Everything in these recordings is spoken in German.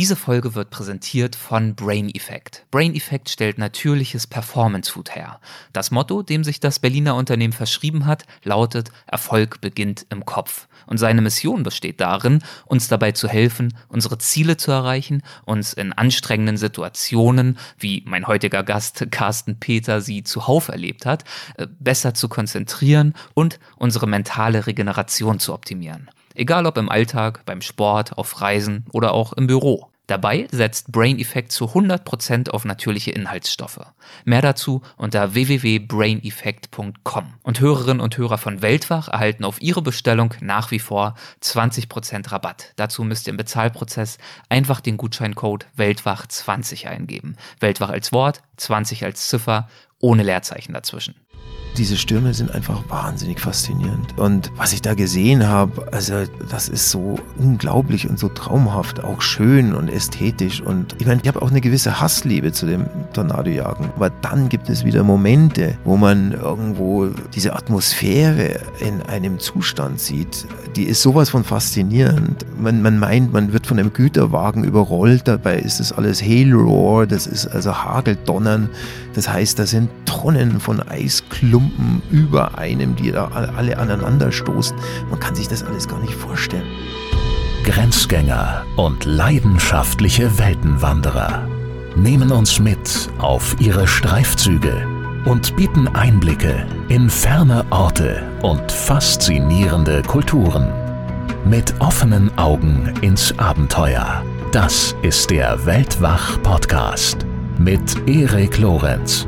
Diese Folge wird präsentiert von Brain Effect. Brain Effect stellt natürliches Performance Food her. Das Motto, dem sich das Berliner Unternehmen verschrieben hat, lautet Erfolg beginnt im Kopf. Und seine Mission besteht darin, uns dabei zu helfen, unsere Ziele zu erreichen, uns in anstrengenden Situationen, wie mein heutiger Gast Carsten Peter sie zuhauf erlebt hat, äh, besser zu konzentrieren und unsere mentale Regeneration zu optimieren. Egal ob im Alltag, beim Sport, auf Reisen oder auch im Büro. Dabei setzt Brain Effect zu 100% auf natürliche Inhaltsstoffe. Mehr dazu unter www.braineffect.com. Und Hörerinnen und Hörer von Weltwach erhalten auf ihre Bestellung nach wie vor 20% Rabatt. Dazu müsst ihr im Bezahlprozess einfach den Gutscheincode Weltwach20 eingeben. Weltwach als Wort, 20 als Ziffer, ohne Leerzeichen dazwischen. Diese Stürme sind einfach wahnsinnig faszinierend. Und was ich da gesehen habe, also das ist so unglaublich und so traumhaft, auch schön und ästhetisch. Und ich meine, ich habe auch eine gewisse Hassliebe zu dem Tornadojagen. Aber dann gibt es wieder Momente, wo man irgendwo diese Atmosphäre in einem Zustand sieht. Die ist sowas von faszinierend. Man, man meint, man wird von einem Güterwagen überrollt. Dabei ist es alles Hail Roar, das ist also Hageldonnern. Das heißt, da sind Tonnen von Eisklumpen Klumpen über einem, die da alle aneinander stoßen. Man kann sich das alles gar nicht vorstellen. Grenzgänger und leidenschaftliche Weltenwanderer nehmen uns mit auf ihre Streifzüge und bieten Einblicke in ferne Orte und faszinierende Kulturen. Mit offenen Augen ins Abenteuer. Das ist der Weltwach-Podcast mit Erik Lorenz.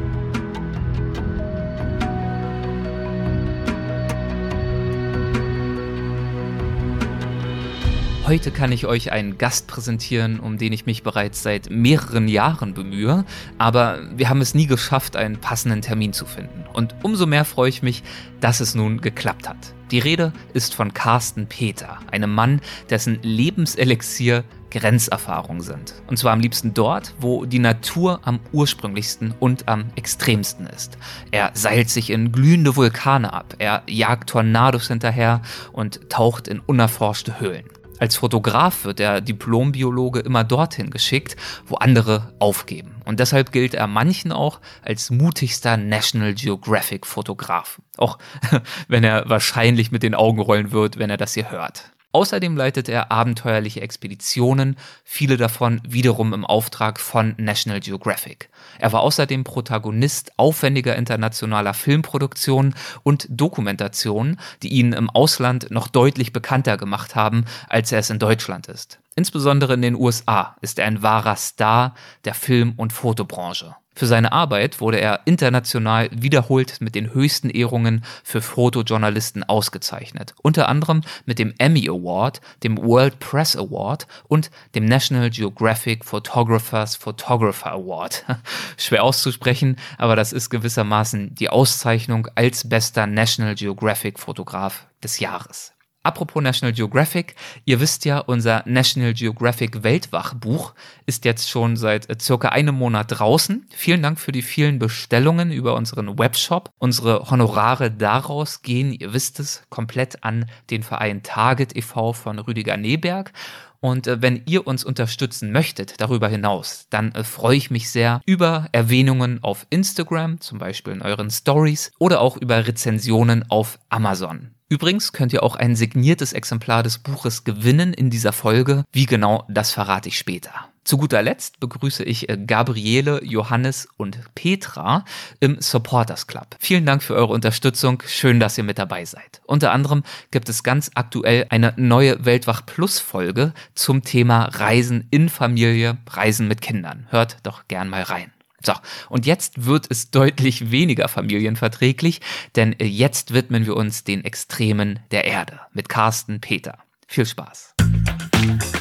Heute kann ich euch einen Gast präsentieren, um den ich mich bereits seit mehreren Jahren bemühe, aber wir haben es nie geschafft, einen passenden Termin zu finden. Und umso mehr freue ich mich, dass es nun geklappt hat. Die Rede ist von Carsten Peter, einem Mann, dessen Lebenselixier Grenzerfahrungen sind. Und zwar am liebsten dort, wo die Natur am ursprünglichsten und am extremsten ist. Er seilt sich in glühende Vulkane ab, er jagt Tornados hinterher und taucht in unerforschte Höhlen. Als Fotograf wird der Diplombiologe immer dorthin geschickt, wo andere aufgeben. Und deshalb gilt er manchen auch als mutigster National Geographic Fotograf. Auch wenn er wahrscheinlich mit den Augen rollen wird, wenn er das hier hört. Außerdem leitet er abenteuerliche Expeditionen, viele davon wiederum im Auftrag von National Geographic. Er war außerdem Protagonist aufwendiger internationaler Filmproduktionen und Dokumentationen, die ihn im Ausland noch deutlich bekannter gemacht haben, als er es in Deutschland ist. Insbesondere in den USA ist er ein wahrer Star der Film- und Fotobranche. Für seine Arbeit wurde er international wiederholt mit den höchsten Ehrungen für Fotojournalisten ausgezeichnet, unter anderem mit dem Emmy Award, dem World Press Award und dem National Geographic Photographers Photographer Award. Schwer auszusprechen, aber das ist gewissermaßen die Auszeichnung als bester National Geographic Fotograf des Jahres. Apropos National Geographic, ihr wisst ja, unser National Geographic Weltwachbuch ist jetzt schon seit äh, circa einem Monat draußen. Vielen Dank für die vielen Bestellungen über unseren Webshop. Unsere Honorare daraus gehen, ihr wisst es, komplett an den Verein Target e.V. von Rüdiger Neberg. Und äh, wenn ihr uns unterstützen möchtet darüber hinaus, dann äh, freue ich mich sehr über Erwähnungen auf Instagram, zum Beispiel in euren Stories oder auch über Rezensionen auf Amazon. Übrigens könnt ihr auch ein signiertes Exemplar des Buches gewinnen in dieser Folge. Wie genau, das verrate ich später. Zu guter Letzt begrüße ich äh, Gabriele, Johannes und Petra im Supporters Club. Vielen Dank für eure Unterstützung. Schön, dass ihr mit dabei seid. Unter anderem gibt es ganz aktuell eine neue Weltwach Plus Folge zum Thema Reisen in Familie, Reisen mit Kindern. Hört doch gern mal rein. So, und jetzt wird es deutlich weniger familienverträglich, denn äh, jetzt widmen wir uns den Extremen der Erde mit Carsten Peter. Viel Spaß.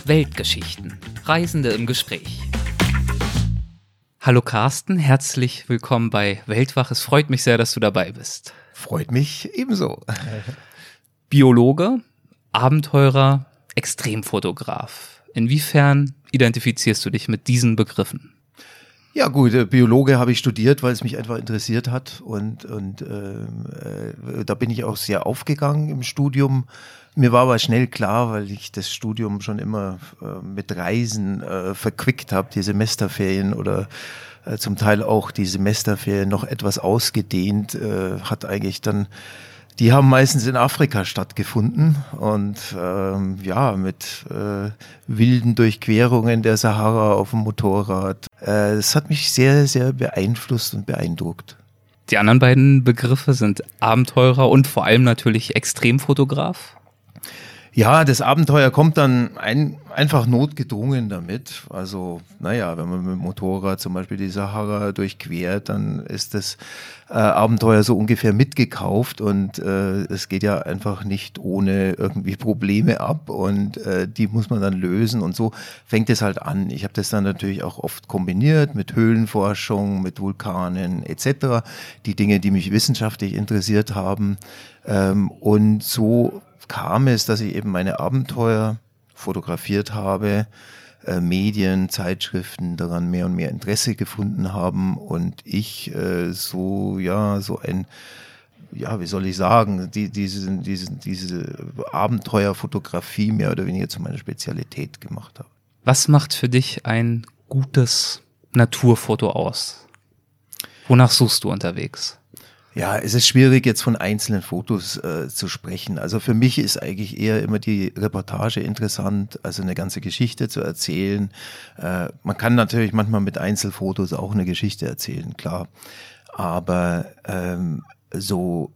Weltgeschichten. Reisende im Gespräch. Hallo Carsten, herzlich willkommen bei Weltwach. Es freut mich sehr, dass du dabei bist. Freut mich ebenso. Biologe, Abenteurer, Extremfotograf. Inwiefern identifizierst du dich mit diesen Begriffen? Ja gut, äh, Biologe habe ich studiert, weil es mich einfach interessiert hat und, und ähm, äh, da bin ich auch sehr aufgegangen im Studium. Mir war aber schnell klar, weil ich das Studium schon immer äh, mit Reisen äh, verquickt habe, die Semesterferien oder äh, zum Teil auch die Semesterferien noch etwas ausgedehnt, äh, hat eigentlich dann die haben meistens in Afrika stattgefunden und ähm, ja, mit äh, wilden Durchquerungen der Sahara auf dem Motorrad. Äh, das hat mich sehr, sehr beeinflusst und beeindruckt. Die anderen beiden Begriffe sind Abenteurer und vor allem natürlich Extremfotograf. Ja, das Abenteuer kommt dann ein, einfach notgedrungen damit. Also, naja, wenn man mit dem Motorrad zum Beispiel die Sahara durchquert, dann ist das äh, Abenteuer so ungefähr mitgekauft und äh, es geht ja einfach nicht ohne irgendwie Probleme ab und äh, die muss man dann lösen und so fängt es halt an. Ich habe das dann natürlich auch oft kombiniert mit Höhlenforschung, mit Vulkanen etc. Die Dinge, die mich wissenschaftlich interessiert haben. Ähm, und so kam es, dass ich eben meine Abenteuer fotografiert habe, äh, Medien, Zeitschriften daran mehr und mehr Interesse gefunden haben und ich äh, so, ja, so ein, ja, wie soll ich sagen, die, diese, diese, diese Abenteuerfotografie mehr oder weniger zu meiner Spezialität gemacht habe. Was macht für dich ein gutes Naturfoto aus? Wonach suchst du unterwegs? Ja, es ist schwierig, jetzt von einzelnen Fotos äh, zu sprechen. Also für mich ist eigentlich eher immer die Reportage interessant, also eine ganze Geschichte zu erzählen. Äh, man kann natürlich manchmal mit Einzelfotos auch eine Geschichte erzählen, klar. Aber ähm, so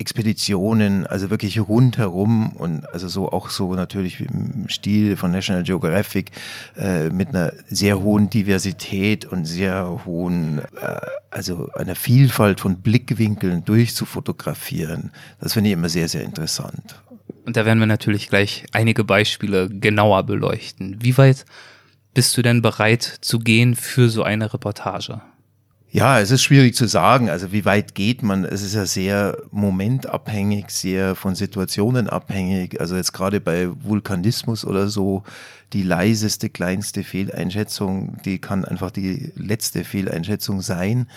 Expeditionen, also wirklich rundherum und also so auch so natürlich im Stil von National Geographic äh, mit einer sehr hohen Diversität und sehr hohen, äh, also einer Vielfalt von Blickwinkeln durchzufotografieren. Das finde ich immer sehr, sehr interessant. Und da werden wir natürlich gleich einige Beispiele genauer beleuchten. Wie weit bist du denn bereit zu gehen für so eine Reportage? Ja, es ist schwierig zu sagen. Also wie weit geht man? Es ist ja sehr momentabhängig, sehr von Situationen abhängig. Also jetzt gerade bei Vulkanismus oder so, die leiseste, kleinste Fehleinschätzung, die kann einfach die letzte Fehleinschätzung sein.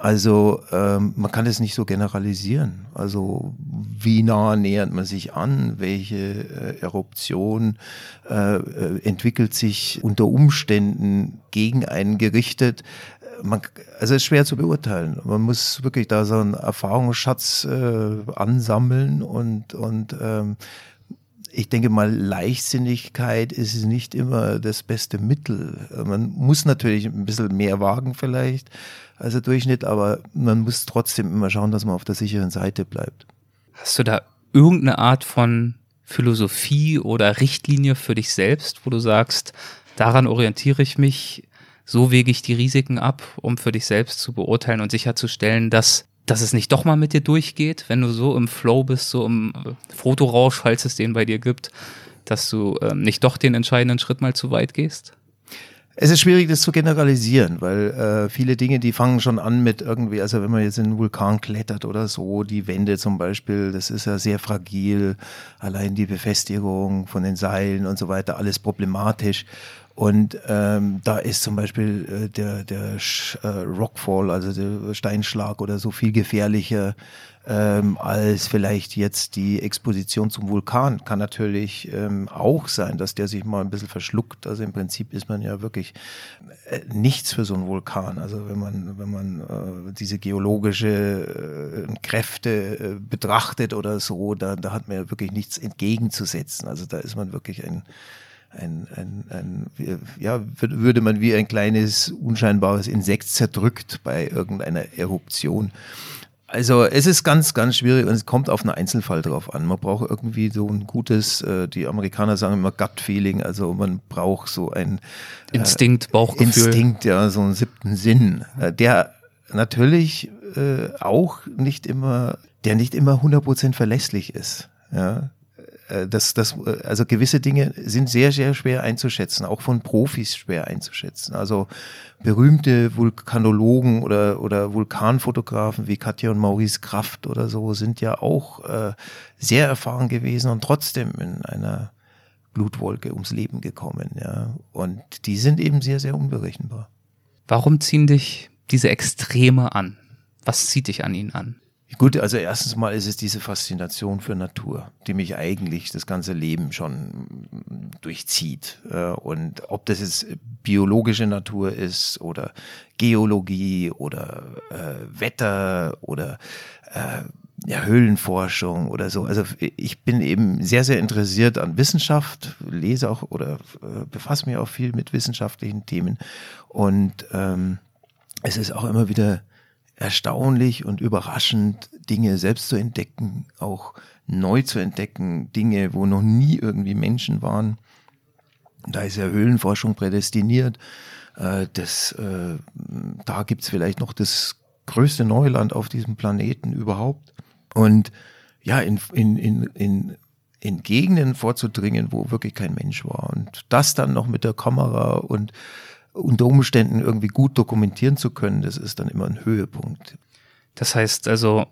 Also ähm, man kann es nicht so generalisieren. Also wie nah nähert man sich an? Welche äh, Eruption äh, äh entwickelt sich unter Umständen gegen einen gerichtet? Man, also ist schwer zu beurteilen. Man muss wirklich da so einen Erfahrungsschatz äh, ansammeln und, und ähm, ich denke mal, Leichtsinnigkeit ist nicht immer das beste Mittel. Man muss natürlich ein bisschen mehr wagen vielleicht als der Durchschnitt, aber man muss trotzdem immer schauen, dass man auf der sicheren Seite bleibt. Hast du da irgendeine Art von Philosophie oder Richtlinie für dich selbst, wo du sagst, daran orientiere ich mich, so wege ich die Risiken ab, um für dich selbst zu beurteilen und sicherzustellen, dass, dass es nicht doch mal mit dir durchgeht, wenn du so im Flow bist, so im äh, Fotorausch, falls es den bei dir gibt, dass du äh, nicht doch den entscheidenden Schritt mal zu weit gehst? Es ist schwierig, das zu generalisieren, weil äh, viele Dinge, die fangen schon an mit irgendwie, also wenn man jetzt in einen Vulkan klettert oder so, die Wände zum Beispiel, das ist ja sehr fragil, allein die Befestigung von den Seilen und so weiter, alles problematisch. Und ähm, da ist zum Beispiel äh, der, der äh, Rockfall, also der Steinschlag oder so viel gefährlicher ähm, als vielleicht jetzt die Exposition zum Vulkan. Kann natürlich ähm, auch sein, dass der sich mal ein bisschen verschluckt. Also im Prinzip ist man ja wirklich äh, nichts für so einen Vulkan. Also wenn man, wenn man äh, diese geologische äh, Kräfte äh, betrachtet oder so, da, da hat man ja wirklich nichts entgegenzusetzen. Also da ist man wirklich ein ein, ein, ein, ja, würde man wie ein kleines unscheinbares Insekt zerdrückt bei irgendeiner Eruption. Also es ist ganz, ganz schwierig und es kommt auf einen Einzelfall drauf an. Man braucht irgendwie so ein gutes, äh, die Amerikaner sagen immer Gut-Feeling, also man braucht so ein äh, Instinkt, Bauchgefühl. Instinkt, ja, so einen siebten Sinn, äh, der natürlich äh, auch nicht immer, der nicht immer 100% verlässlich ist. Ja, das, das, äh, also gewisse Dinge sind sehr, sehr schwer einzuschätzen, auch von Profis schwer einzuschätzen. Also berühmte Vulkanologen oder, oder Vulkanfotografen wie Katja und Maurice Kraft oder so sind ja auch äh, sehr erfahren gewesen und trotzdem in einer Blutwolke ums Leben gekommen. Ja. Und die sind eben sehr, sehr unberechenbar. Warum ziehen dich diese Extreme an? Was zieht dich an ihnen an? Gut, also erstens mal ist es diese Faszination für Natur, die mich eigentlich das ganze Leben schon durchzieht. Äh, und ob das jetzt biologische Natur ist oder Geologie oder äh, Wetter oder äh, ja, Höhlenforschung oder so. Also ich bin eben sehr, sehr interessiert an Wissenschaft, lese auch oder äh, befasse mich auch viel mit wissenschaftlichen Themen. Und ähm, es ist auch immer wieder erstaunlich und überraschend, Dinge selbst zu entdecken, auch neu zu entdecken, Dinge, wo noch nie irgendwie Menschen waren. Da ist ja Höhlenforschung prädestiniert. Äh, das, äh, da gibt's vielleicht noch das größte Neuland auf diesem Planeten überhaupt. Und ja, in, in, in, in, in Gegenden vorzudringen, wo wirklich kein Mensch war. Und das dann noch mit der Kamera und unter Umständen irgendwie gut dokumentieren zu können, das ist dann immer ein Höhepunkt. Das heißt also,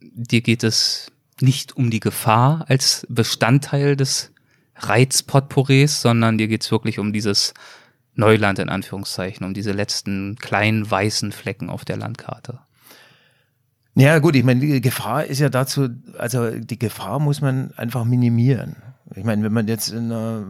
dir geht es nicht um die Gefahr als Bestandteil des Reizpotpourris, sondern dir geht es wirklich um dieses Neuland in Anführungszeichen, um diese letzten kleinen weißen Flecken auf der Landkarte. Ja, gut, ich meine, die Gefahr ist ja dazu, also die Gefahr muss man einfach minimieren. Ich meine, wenn man jetzt in einer,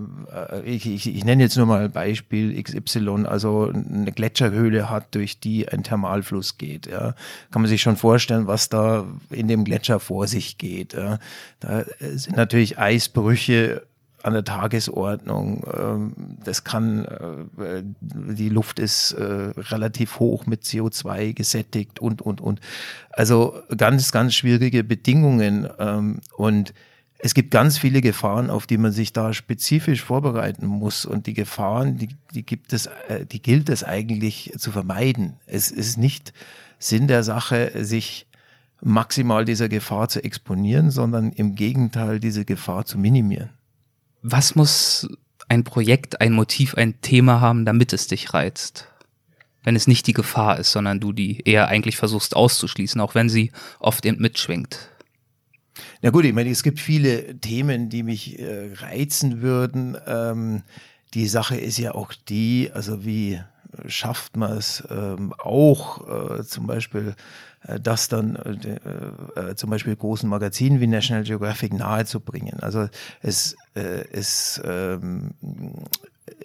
äh, ich, ich, ich nenne jetzt nur mal Beispiel XY, also eine Gletscherhöhle hat, durch die ein Thermalfluss geht, ja, kann man sich schon vorstellen, was da in dem Gletscher vor sich geht. Ja. Da sind natürlich Eisbrüche an der Tagesordnung. Ähm, das kann, äh, die Luft ist äh, relativ hoch mit CO2 gesättigt und, und, und. Also ganz, ganz schwierige Bedingungen. Ähm, und es gibt ganz viele Gefahren, auf die man sich da spezifisch vorbereiten muss. Und die Gefahren, die, die gibt es, äh, die gilt es eigentlich zu vermeiden. Es ist nicht Sinn der Sache, sich maximal dieser Gefahr zu exponieren, sondern im Gegenteil diese Gefahr zu minimieren was muss ein Projekt, ein Motiv, ein Thema haben, damit es dich reizt? Wenn es nicht die Gefahr ist, sondern du die eher eigentlich versuchst auszuschließen, auch wenn sie oft eben mitschwingt. Na gut, ich meine, es gibt viele Themen, die mich äh, reizen würden. Ähm, die Sache ist ja auch die, also wie schafft man es ähm, auch äh, zum Beispiel äh, das dann äh, äh, zum Beispiel großen Magazinen wie National Geographic nahezubringen. Also es, äh, es ähm,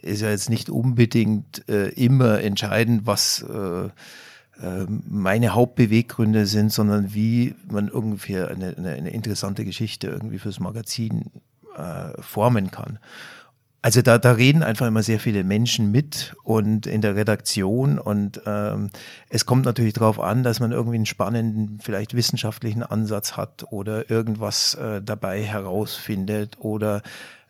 ist ja jetzt nicht unbedingt äh, immer entscheidend, was äh, meine Hauptbeweggründe sind, sondern wie man ungefähr eine, eine, eine interessante Geschichte irgendwie fürs Magazin äh, formen kann. Also da, da reden einfach immer sehr viele Menschen mit und in der Redaktion und ähm, es kommt natürlich darauf an, dass man irgendwie einen spannenden, vielleicht wissenschaftlichen Ansatz hat oder irgendwas äh, dabei herausfindet oder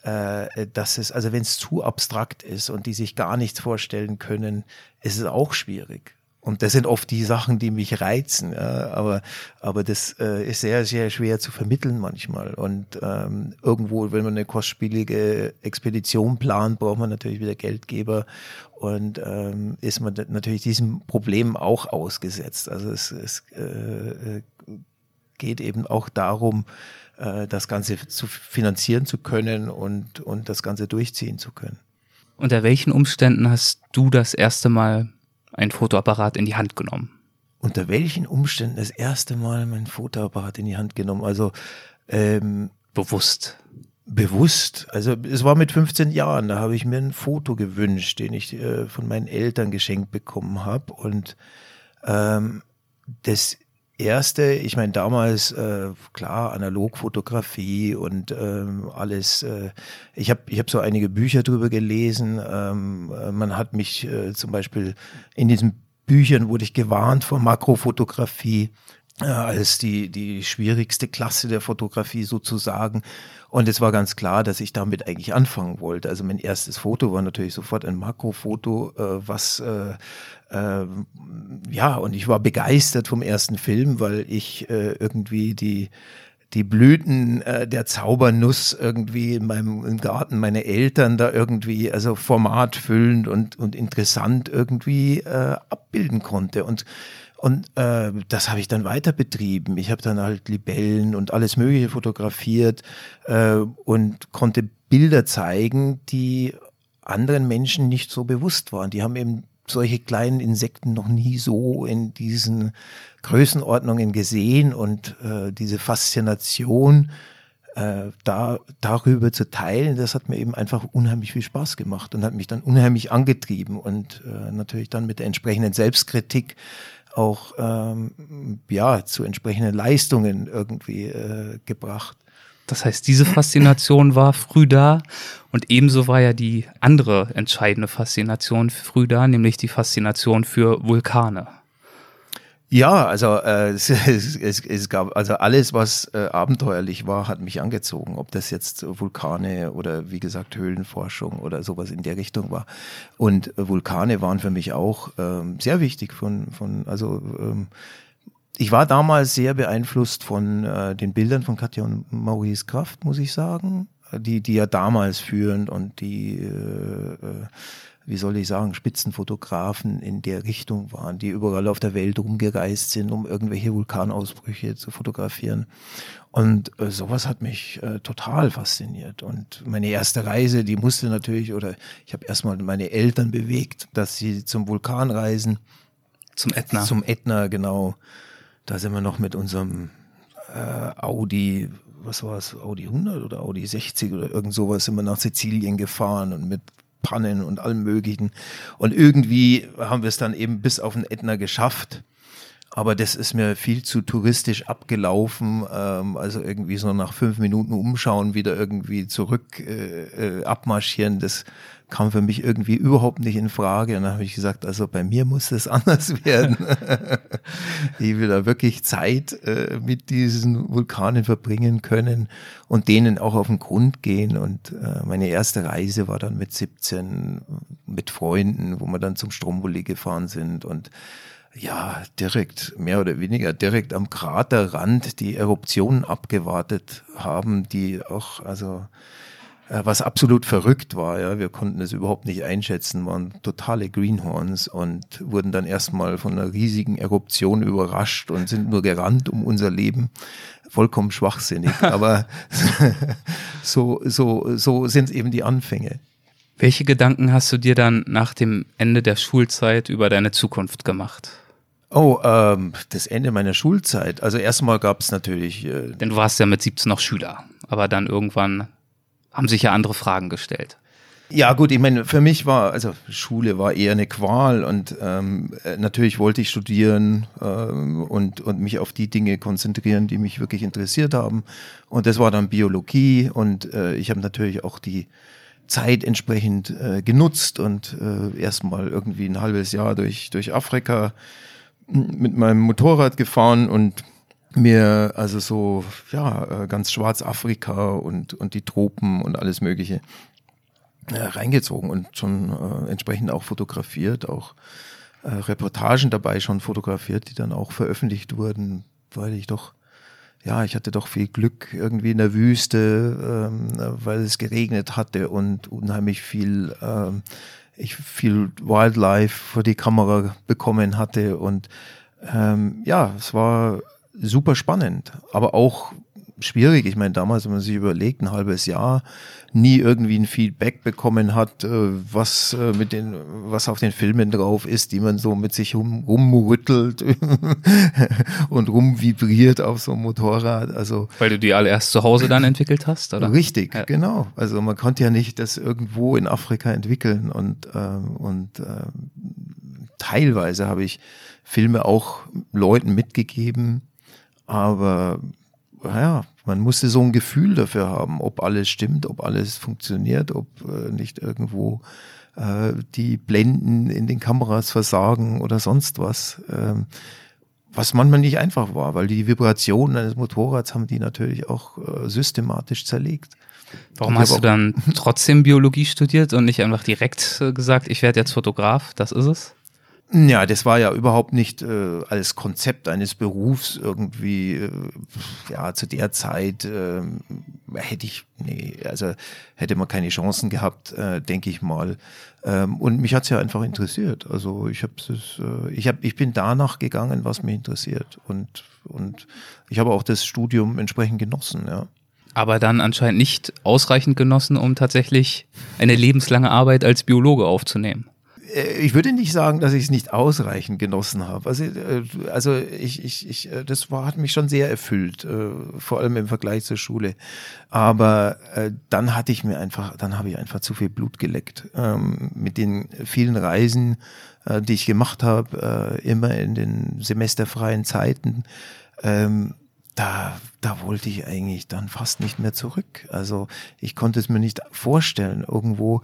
äh, dass es, also wenn es zu abstrakt ist und die sich gar nichts vorstellen können, ist es auch schwierig. Und das sind oft die Sachen, die mich reizen. Ja, aber, aber das äh, ist sehr, sehr schwer zu vermitteln manchmal. Und ähm, irgendwo, wenn man eine kostspielige Expedition plant, braucht man natürlich wieder Geldgeber. Und ähm, ist man natürlich diesem Problem auch ausgesetzt. Also es, es äh, geht eben auch darum, äh, das Ganze zu finanzieren zu können und, und das Ganze durchziehen zu können. Unter welchen Umständen hast du das erste Mal ein Fotoapparat in die Hand genommen? Unter welchen Umständen das erste Mal mein Fotoapparat in die Hand genommen? Also ähm, bewusst. Bewusst. Also es war mit 15 Jahren, da habe ich mir ein Foto gewünscht, den ich äh, von meinen Eltern geschenkt bekommen habe. Und ähm, das erste, ich meine damals äh, klar Analogfotografie und ähm, alles. Äh, ich habe ich habe so einige Bücher drüber gelesen. Ähm, äh, man hat mich äh, zum Beispiel in diesen Büchern wurde ich gewarnt vor Makrofotografie äh, als die die schwierigste Klasse der Fotografie sozusagen. Und es war ganz klar, dass ich damit eigentlich anfangen wollte. Also mein erstes Foto war natürlich sofort ein Makrofoto, äh, was äh, äh, ja, und ich war begeistert vom ersten Film, weil ich äh, irgendwie die die Blüten äh, der Zaubernuss irgendwie in meinem im Garten meine Eltern da irgendwie also formatfüllend und und interessant irgendwie äh, abbilden konnte und und äh, das habe ich dann weiter betrieben. Ich habe dann halt Libellen und alles Mögliche fotografiert äh, und konnte Bilder zeigen, die anderen Menschen nicht so bewusst waren. Die haben eben solche kleinen Insekten noch nie so in diesen Größenordnungen gesehen und äh, diese Faszination äh, da, darüber zu teilen, das hat mir eben einfach unheimlich viel Spaß gemacht und hat mich dann unheimlich angetrieben und äh, natürlich dann mit der entsprechenden Selbstkritik auch ähm, ja zu entsprechenden Leistungen irgendwie äh, gebracht. Das heißt, diese Faszination war früh da und ebenso war ja die andere entscheidende Faszination früh da, nämlich die Faszination für Vulkane. Ja, also äh, es, es, es gab also alles, was äh, abenteuerlich war, hat mich angezogen. Ob das jetzt Vulkane oder wie gesagt Höhlenforschung oder sowas in der Richtung war. Und Vulkane waren für mich auch ähm, sehr wichtig. Von von also ähm, ich war damals sehr beeinflusst von äh, den Bildern von Katja und Maurice Kraft, muss ich sagen, die die ja damals führend und die äh, äh wie soll ich sagen, Spitzenfotografen in der Richtung waren, die überall auf der Welt rumgereist sind, um irgendwelche Vulkanausbrüche zu fotografieren. Und äh, sowas hat mich äh, total fasziniert. Und meine erste Reise, die musste natürlich, oder ich habe erstmal meine Eltern bewegt, dass sie zum Vulkan reisen. Zum Ätna. Zum Ätna, genau. Da sind wir noch mit unserem äh, Audi was war es, Audi 100 oder Audi 60 oder irgend sowas sind wir nach Sizilien gefahren und mit Pannen und allem Möglichen. Und irgendwie haben wir es dann eben bis auf den Ätna geschafft. Aber das ist mir viel zu touristisch abgelaufen. Ähm, also irgendwie so nach fünf Minuten umschauen, wieder irgendwie zurück äh, äh, abmarschieren. Das kam für mich irgendwie überhaupt nicht in Frage. Und dann habe ich gesagt, also bei mir muss es anders werden. ich will da wirklich Zeit äh, mit diesen Vulkanen verbringen können und denen auch auf den Grund gehen. Und äh, meine erste Reise war dann mit 17 mit Freunden, wo wir dann zum Stromboli gefahren sind und ja, direkt, mehr oder weniger direkt am Kraterrand die Eruptionen abgewartet haben, die auch, also was absolut verrückt war. Ja, wir konnten es überhaupt nicht einschätzen, waren totale Greenhorns und wurden dann erstmal von einer riesigen Eruption überrascht und sind nur gerannt um unser Leben. Vollkommen schwachsinnig, aber so, so, so sind eben die Anfänge. Welche Gedanken hast du dir dann nach dem Ende der Schulzeit über deine Zukunft gemacht? Oh, ähm, das Ende meiner Schulzeit. Also erstmal gab es natürlich. Äh, Denn du warst ja mit 17 noch Schüler, aber dann irgendwann haben sich ja andere Fragen gestellt. Ja gut, ich meine, für mich war, also Schule war eher eine Qual und ähm, äh, natürlich wollte ich studieren ähm, und, und mich auf die Dinge konzentrieren, die mich wirklich interessiert haben. Und das war dann Biologie und äh, ich habe natürlich auch die Zeit entsprechend äh, genutzt und äh, erstmal irgendwie ein halbes Jahr durch, durch Afrika mit meinem Motorrad gefahren und mir also so, ja, äh, ganz Schwarzafrika und, und die Tropen und alles Mögliche äh, reingezogen und schon äh, entsprechend auch fotografiert, auch äh, Reportagen dabei schon fotografiert, die dann auch veröffentlicht wurden, weil ich doch, ja, ich hatte doch viel Glück irgendwie in der Wüste, ähm, weil es geregnet hatte und unheimlich viel, ähm, ich viel Wildlife vor die Kamera bekommen hatte und ähm, ja, es war super spannend, aber auch schwierig. Ich meine, damals, wenn man sich überlegt, ein halbes Jahr, nie irgendwie ein Feedback bekommen hat, äh, was äh, mit den, was auf den Filmen drauf ist, die man so mit sich rum, rumrüttelt und rumvibriert auf so einem Motorrad. Also weil du die alle erst zu Hause dann entwickelt hast, oder? Richtig, ja. genau. Also man konnte ja nicht das irgendwo in Afrika entwickeln und äh, und äh, teilweise habe ich Filme auch Leuten mitgegeben, aber ja, man musste so ein Gefühl dafür haben, ob alles stimmt, ob alles funktioniert, ob äh, nicht irgendwo äh, die Blenden in den Kameras versagen oder sonst was. Ähm, was manchmal nicht einfach war, weil die Vibrationen eines Motorrads haben die natürlich auch äh, systematisch zerlegt. Warum hast du dann trotzdem Biologie studiert und nicht einfach direkt äh, gesagt, ich werde jetzt Fotograf, das ist es? Ja, das war ja überhaupt nicht äh, als Konzept eines Berufs irgendwie, äh, ja, zu der Zeit äh, hätte ich, nee, also hätte man keine Chancen gehabt, äh, denke ich mal. Ähm, und mich hat's ja einfach interessiert. Also ich habe äh, ich hab, ich bin danach gegangen, was mich interessiert. Und, und ich habe auch das Studium entsprechend genossen, ja. Aber dann anscheinend nicht ausreichend genossen, um tatsächlich eine lebenslange Arbeit als Biologe aufzunehmen ich würde nicht sagen, dass ich es nicht ausreichend genossen habe. Also, äh, also ich, ich, ich, äh, das war, hat mich schon sehr erfüllt, vor allem im Vergleich zur Schule. Aber dann hatte ich mir einfach, dann habe ich einfach zu viel Blut geleckt. Ähm, mit den vielen Reisen, die ich gemacht habe, immer in den semesterfreien Zeiten. Ähm, da, da wollte ich eigentlich dann fast nicht mehr zurück. Also ich konnte es mir nicht vorstellen, irgendwo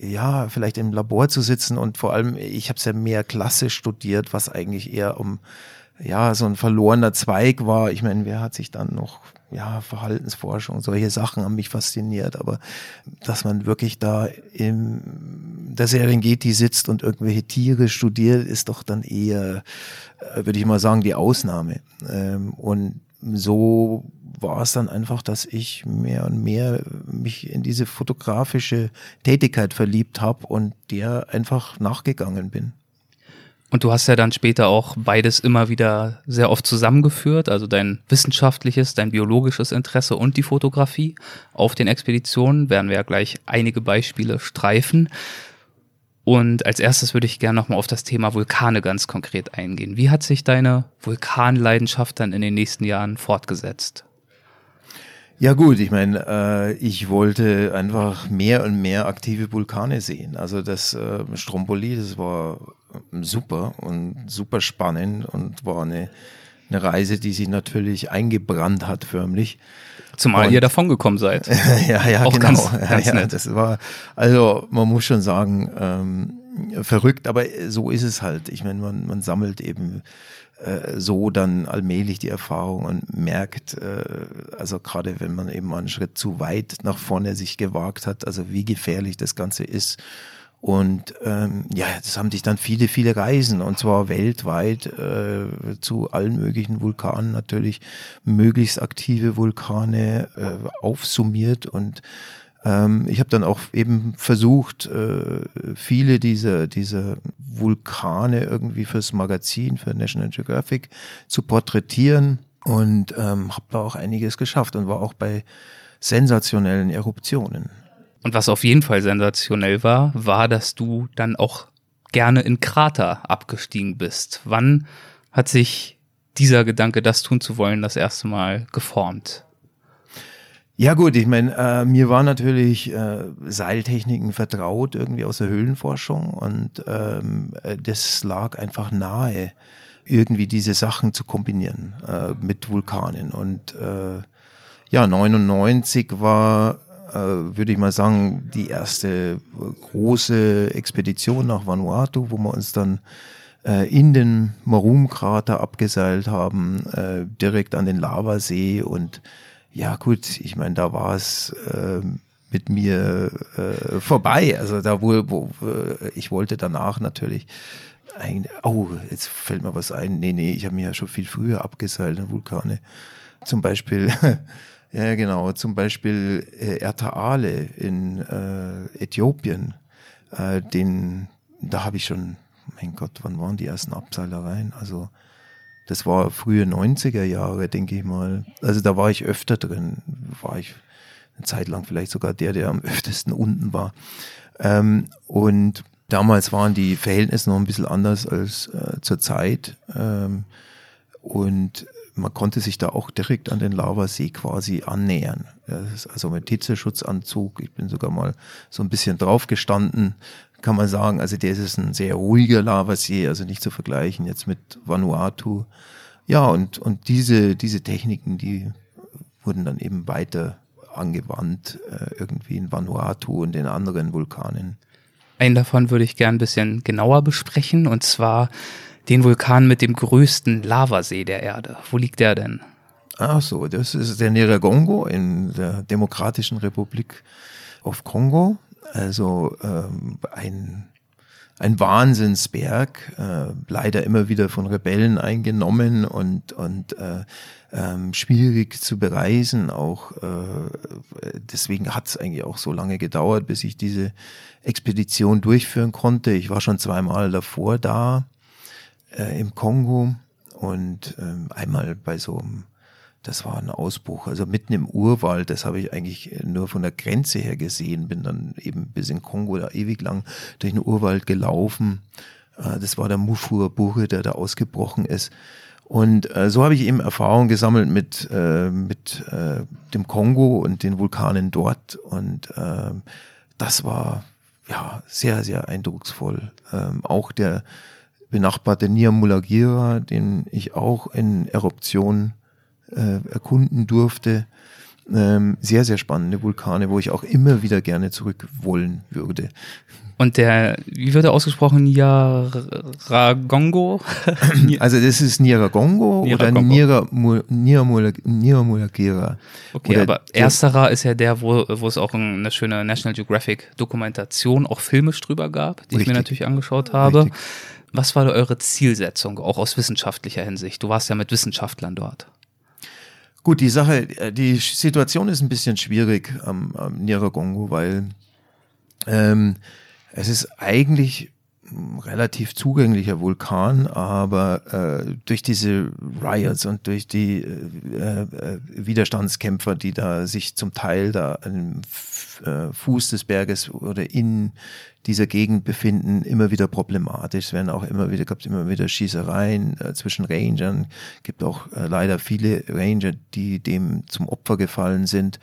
ja, vielleicht im Labor zu sitzen und vor allem, ich habe es ja mehr Klasse studiert, was eigentlich eher um ja, so ein verlorener Zweig war. Ich meine, wer hat sich dann noch, ja, Verhaltensforschung, solche Sachen haben mich fasziniert, aber dass man wirklich da im der Serengeti sitzt und irgendwelche Tiere studiert, ist doch dann eher, äh, würde ich mal sagen, die Ausnahme. Ähm, und so war es dann einfach, dass ich mehr und mehr mich in diese fotografische Tätigkeit verliebt habe und der einfach nachgegangen bin. Und du hast ja dann später auch beides immer wieder sehr oft zusammengeführt, also dein wissenschaftliches, dein biologisches Interesse und die Fotografie. Auf den Expeditionen werden wir ja gleich einige Beispiele streifen. Und als erstes würde ich gerne nochmal auf das Thema Vulkane ganz konkret eingehen. Wie hat sich deine Vulkanleidenschaft dann in den nächsten Jahren fortgesetzt? Ja gut, ich meine, äh, ich wollte einfach mehr und mehr aktive Vulkane sehen. Also das äh, Stromboli, das war super und super spannend und war eine, eine Reise, die sich natürlich eingebrannt hat förmlich. Zumal und, ihr davon gekommen seid. ja, ja, Auch genau. Ganz, ganz ja, ja, das war, also man muss schon sagen, ähm, verrückt, aber so ist es halt. Ich meine, man, man sammelt eben äh, so dann allmählich die Erfahrung und merkt, äh, also gerade wenn man eben einen Schritt zu weit nach vorne sich gewagt hat, also wie gefährlich das Ganze ist und ähm, ja, das haben sich dann viele, viele Reisen und zwar weltweit äh, zu allen möglichen Vulkanen natürlich möglichst aktive Vulkane äh, aufsummiert und ähm, ich habe dann auch eben versucht, äh, viele dieser, dieser Vulkane irgendwie fürs Magazin, für National Geographic zu porträtieren und ähm, habe da auch einiges geschafft und war auch bei sensationellen Eruptionen. Und was auf jeden Fall sensationell war, war, dass du dann auch gerne in Krater abgestiegen bist. Wann hat sich dieser Gedanke, das tun zu wollen, das erste Mal geformt? Ja gut, ich meine, äh, mir war natürlich äh, Seiltechniken vertraut irgendwie aus der Höhlenforschung und ähm, äh, das lag einfach nahe, irgendwie diese Sachen zu kombinieren äh, mit Vulkanen. Und äh, ja, 99 war würde ich mal sagen, die erste große Expedition nach Vanuatu, wo wir uns dann äh, in den Marum-Krater abgeseilt haben, äh, direkt an den Lavasee. Und ja gut, ich meine, da war es äh, mit mir äh, vorbei. Also da wo, wo ich wollte danach natürlich ein, oh, jetzt fällt mir was ein. Nee, nee, ich habe mich ja schon viel früher abgeseilt in Vulkane. Zum Beispiel Ja, genau. Zum Beispiel äh, Ertaale in äh, Äthiopien. Äh, den, da habe ich schon, mein Gott, wann waren die ersten Abseilereien? Also das war frühe 90er Jahre, denke ich mal. Also da war ich öfter drin. War ich eine Zeit lang vielleicht sogar der, der am öftesten unten war. Ähm, und damals waren die Verhältnisse noch ein bisschen anders als äh, zur Zeit. Ähm, und man konnte sich da auch direkt an den Lavasee quasi annähern. also mit Hitzeschutzanzug. Ich bin sogar mal so ein bisschen drauf gestanden, kann man sagen. Also der ist ein sehr ruhiger Lavasee, also nicht zu vergleichen jetzt mit Vanuatu. Ja, und, und diese, diese Techniken, die wurden dann eben weiter angewandt, äh, irgendwie in Vanuatu und in anderen Vulkanen. Einen davon würde ich gern ein bisschen genauer besprechen, und zwar den Vulkan mit dem größten Lavasee der Erde. Wo liegt der denn? Ach so, das ist der Neragongo in der Demokratischen Republik auf Kongo. Also ähm, ein, ein Wahnsinnsberg, äh, leider immer wieder von Rebellen eingenommen und, und äh, ähm, schwierig zu bereisen. Auch äh, deswegen hat es eigentlich auch so lange gedauert, bis ich diese Expedition durchführen konnte. Ich war schon zweimal davor da äh, im Kongo und ähm, einmal bei so einem das war ein Ausbruch, also mitten im Urwald, das habe ich eigentlich nur von der Grenze her gesehen, bin dann eben bis in Kongo da ewig lang durch den Urwald gelaufen. Äh, das war der Mufur-Buche, der da ausgebrochen ist. Und äh, so habe ich eben Erfahrung gesammelt mit, äh, mit äh, dem Kongo und den Vulkanen dort. Und äh, das war ja sehr, sehr eindrucksvoll. Ähm, auch der benachbarte Niamulagira, den ich auch in Eruption äh, erkunden durfte. Ähm, sehr, sehr spannende Vulkane, wo ich auch immer wieder gerne zurück wollen würde. Und der, wie wird er ausgesprochen? Niaragongo? also das ist Niaragongo oder Niamulagira. Okay, oder aber ersterer ist ja der, wo, wo es auch eine schöne National Geographic Dokumentation, auch filmisch drüber gab, die Richtig. ich mir natürlich angeschaut habe. Richtig. Was war da eure Zielsetzung, auch aus wissenschaftlicher Hinsicht? Du warst ja mit Wissenschaftlern dort. Gut, die Sache, äh, die Situation ist ein bisschen schwierig am, am Niaragongo, weil ähm, es ist eigentlich relativ zugänglicher Vulkan, aber äh, durch diese Riots und durch die äh, äh, Widerstandskämpfer, die da sich zum Teil da am äh, Fuß des Berges oder in dieser Gegend befinden, immer wieder problematisch. Es werden auch immer wieder, gab immer wieder Schießereien äh, zwischen Rangern. Gibt auch äh, leider viele Ranger, die dem zum Opfer gefallen sind.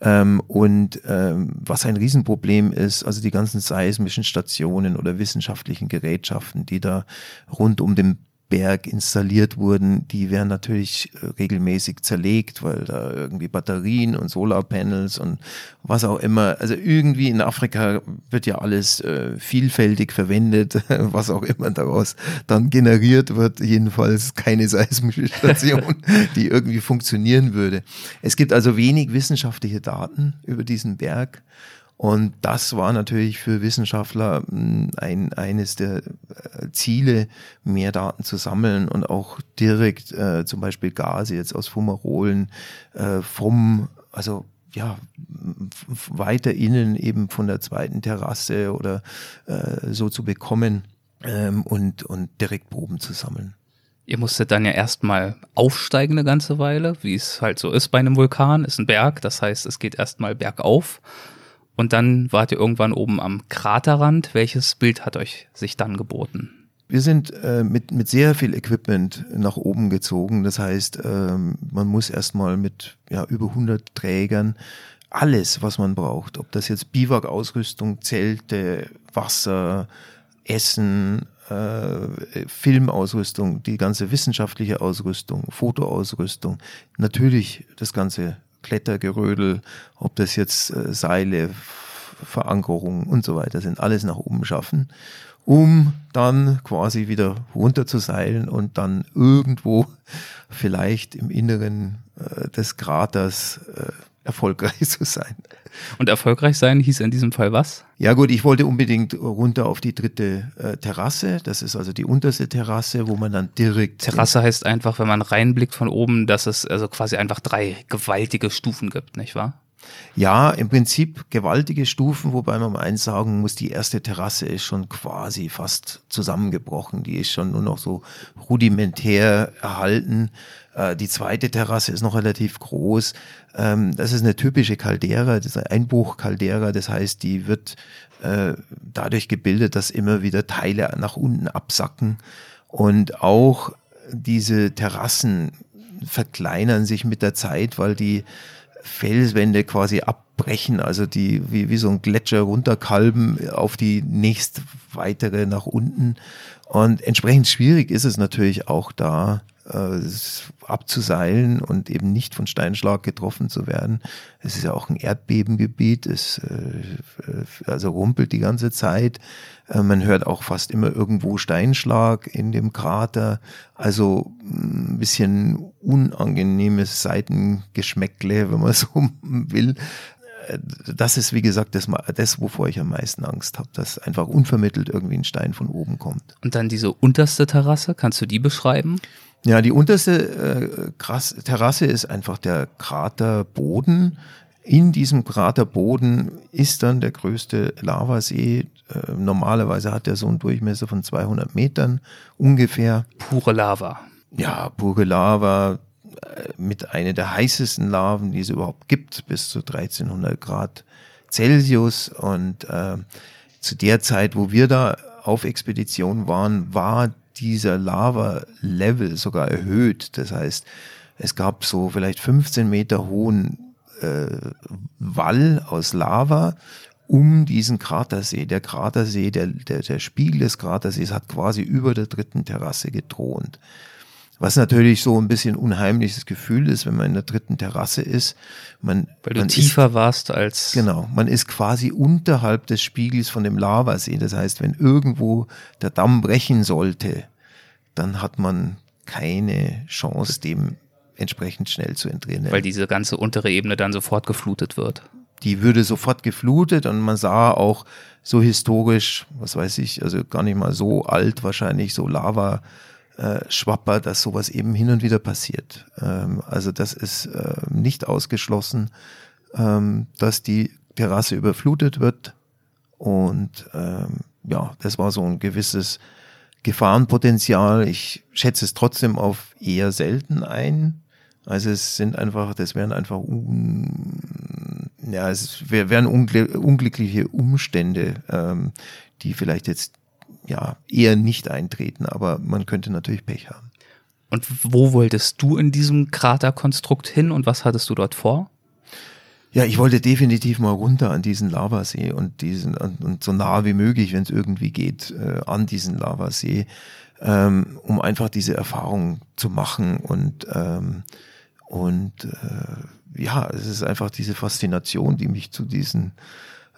Ähm, und ähm, was ein Riesenproblem ist, also die ganzen seismischen Stationen oder wissenschaftlichen Gerätschaften, die da rund um den Berg installiert wurden, die werden natürlich äh, regelmäßig zerlegt, weil da irgendwie Batterien und Solarpanels und was auch immer, also irgendwie in Afrika wird ja alles äh, vielfältig verwendet, was auch immer daraus dann generiert wird, jedenfalls keine seismische Station, die irgendwie funktionieren würde. Es gibt also wenig wissenschaftliche Daten über diesen Berg. Und das war natürlich für Wissenschaftler hm, ein, eines der äh, Ziele, mehr Daten zu sammeln und auch direkt äh, zum Beispiel Gase jetzt aus Fumarolen äh, vom, also ja, weiter innen eben von der zweiten Terrasse oder äh, so zu bekommen ähm, und, und direkt Proben zu sammeln. Ihr musstet dann ja erstmal aufsteigen eine ganze Weile, wie es halt so ist bei einem Vulkan, ist ein Berg, das heißt, es geht erstmal bergauf. Und dann wart ihr irgendwann oben am Kraterrand. Welches Bild hat euch sich dann geboten? Wir sind äh, mit, mit sehr viel Equipment nach oben gezogen. Das heißt, ähm, man muss erstmal mit ja, über 100 Trägern alles, was man braucht, ob das jetzt Biwak-Ausrüstung, Zelte, Wasser, Essen, äh, Filmausrüstung, die ganze wissenschaftliche Ausrüstung, Fotoausrüstung, natürlich das ganze Klettergerödel, ob das jetzt äh, Seile, Verankerungen und so weiter sind, alles nach oben schaffen, um dann quasi wieder runter zu seilen und dann irgendwo vielleicht im Inneren äh, des Kraters äh, erfolgreich zu sein. Und erfolgreich sein hieß in diesem Fall was? Ja gut, ich wollte unbedingt runter auf die dritte äh, Terrasse. Das ist also die unterste Terrasse, wo man dann direkt. Terrasse heißt einfach, wenn man reinblickt von oben, dass es also quasi einfach drei gewaltige Stufen gibt, nicht wahr? Ja, im Prinzip gewaltige Stufen, wobei man mal eins sagen muss, die erste Terrasse ist schon quasi fast zusammengebrochen. Die ist schon nur noch so rudimentär erhalten. Äh, die zweite Terrasse ist noch relativ groß. Ähm, das ist eine typische Caldera, das ist ein Einbruch-Caldera. Das heißt, die wird äh, dadurch gebildet, dass immer wieder Teile nach unten absacken. Und auch diese Terrassen verkleinern sich mit der Zeit, weil die Felswände quasi abbrechen, also die wie, wie so ein Gletscher runterkalben auf die nächst weitere nach unten. Und entsprechend schwierig ist es natürlich auch da, äh, abzuseilen und eben nicht von Steinschlag getroffen zu werden. Es ist ja auch ein Erdbebengebiet, es äh, also rumpelt die ganze Zeit. Äh, man hört auch fast immer irgendwo Steinschlag in dem Krater. Also ein bisschen unangenehmes Seitengeschmäckle, wenn man so will das ist, wie gesagt, das, das, wovor ich am meisten Angst habe, dass einfach unvermittelt irgendwie ein Stein von oben kommt. Und dann diese unterste Terrasse, kannst du die beschreiben? Ja, die unterste äh, Terrasse ist einfach der Kraterboden. In diesem Kraterboden ist dann der größte Lavasee. Äh, normalerweise hat er so einen Durchmesser von 200 Metern ungefähr. Pure Lava. Ja, pure Lava. mit einer der heißesten Laven, die es überhaupt gibt, bis zu 1300 Grad Celsius. Und äh, zu der Zeit, wo wir da auf Expedition waren, war dieser Lava-Level sogar erhöht. Das heißt, es gab so vielleicht 15 Meter hohen äh, Wall aus Lava um diesen Kratersee. Der Kratersee, der, der, der Spiegel des Kratersees hat quasi über der dritten Terrasse gethront. Was natürlich so ein bisschen unheimliches Gefühl ist, wenn man in der dritten Terrasse ist. Man, Weil du man tiefer ist, warst als. Genau, man ist quasi unterhalb des Spiegels von dem Lavasee. Das heißt, wenn irgendwo der Damm brechen sollte, dann hat man keine Chance, dem entsprechend schnell zu entrinnen. Weil diese ganze untere Ebene dann sofort geflutet wird. Die würde sofort geflutet und man sah auch so historisch, was weiß ich, also gar nicht mal so alt wahrscheinlich, so Lava äh, Schwapper, dass sowas eben hin und wieder passiert. Ähm, also das ist äh, nicht ausgeschlossen, ähm, dass die Terrasse überflutet wird. Und ähm, ja, das war so ein gewisses Gefahrenpotenzial. Ich schätze es trotzdem auf eher selten ein. Also es sind einfach, das wären einfach, un, ja, es wären unglückliche Umstände, ähm, die vielleicht jetzt ja eher nicht eintreten, aber man könnte natürlich Pech haben. Und wo wolltest du in diesem Kraterkonstrukt hin und was hattest du dort vor? Ja, ich wollte definitiv mal runter an diesen Lavasee und diesen und so nah wie möglich, wenn es irgendwie geht, äh, an diesen Lavasee, ähm, um einfach diese Erfahrung zu machen und ähm, und äh, ja, es ist einfach diese Faszination, die mich zu diesen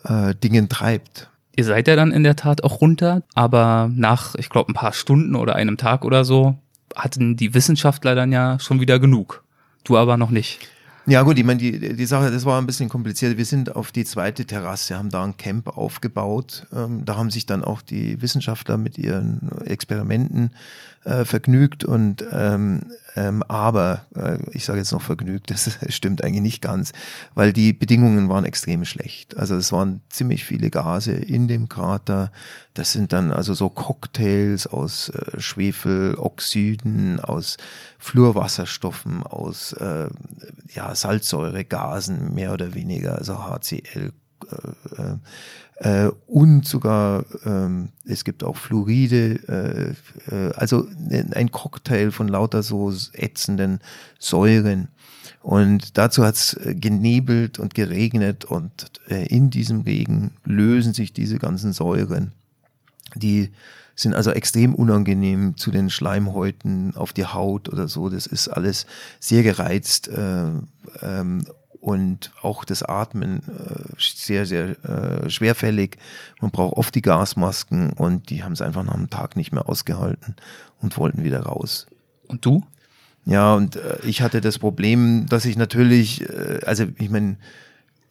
äh, Dingen treibt. Ihr seid ja dann in der Tat auch runter, aber nach, ich glaube, ein paar Stunden oder einem Tag oder so hatten die Wissenschaftler dann ja schon wieder genug. Du aber noch nicht. Ja gut, ich meine, die, die Sache, das war ein bisschen kompliziert. Wir sind auf die zweite Terrasse, haben da ein Camp aufgebaut. Ähm, da haben sich dann auch die Wissenschaftler mit ihren Experimenten äh, vergnügt und ähm, ähm, aber äh, ich sage jetzt noch vergnügt, das stimmt eigentlich nicht ganz, weil die Bedingungen waren extrem schlecht. Also es waren ziemlich viele Gase in dem Krater. Das sind dann also so Cocktails aus äh, Schwefeloxiden, aus Fluorwasserstoffen, aus äh, ja, Salzsäuregasen mehr oder weniger, also HCl. Äh, äh, und sogar ähm, es gibt auch Fluoride, äh, äh, also ein Cocktail von lauter so ätzenden Säuren. Und dazu hat's äh, genebelt und geregnet und äh, in diesem Regen lösen sich diese ganzen Säuren. Die sind also extrem unangenehm zu den Schleimhäuten auf die Haut oder so. Das ist alles sehr gereizt äh, ähm, und auch das Atmen äh, sehr, sehr äh, schwerfällig. Man braucht oft die Gasmasken und die haben es einfach nach einem Tag nicht mehr ausgehalten und wollten wieder raus. Und du? Ja, und äh, ich hatte das Problem, dass ich natürlich, äh, also ich meine,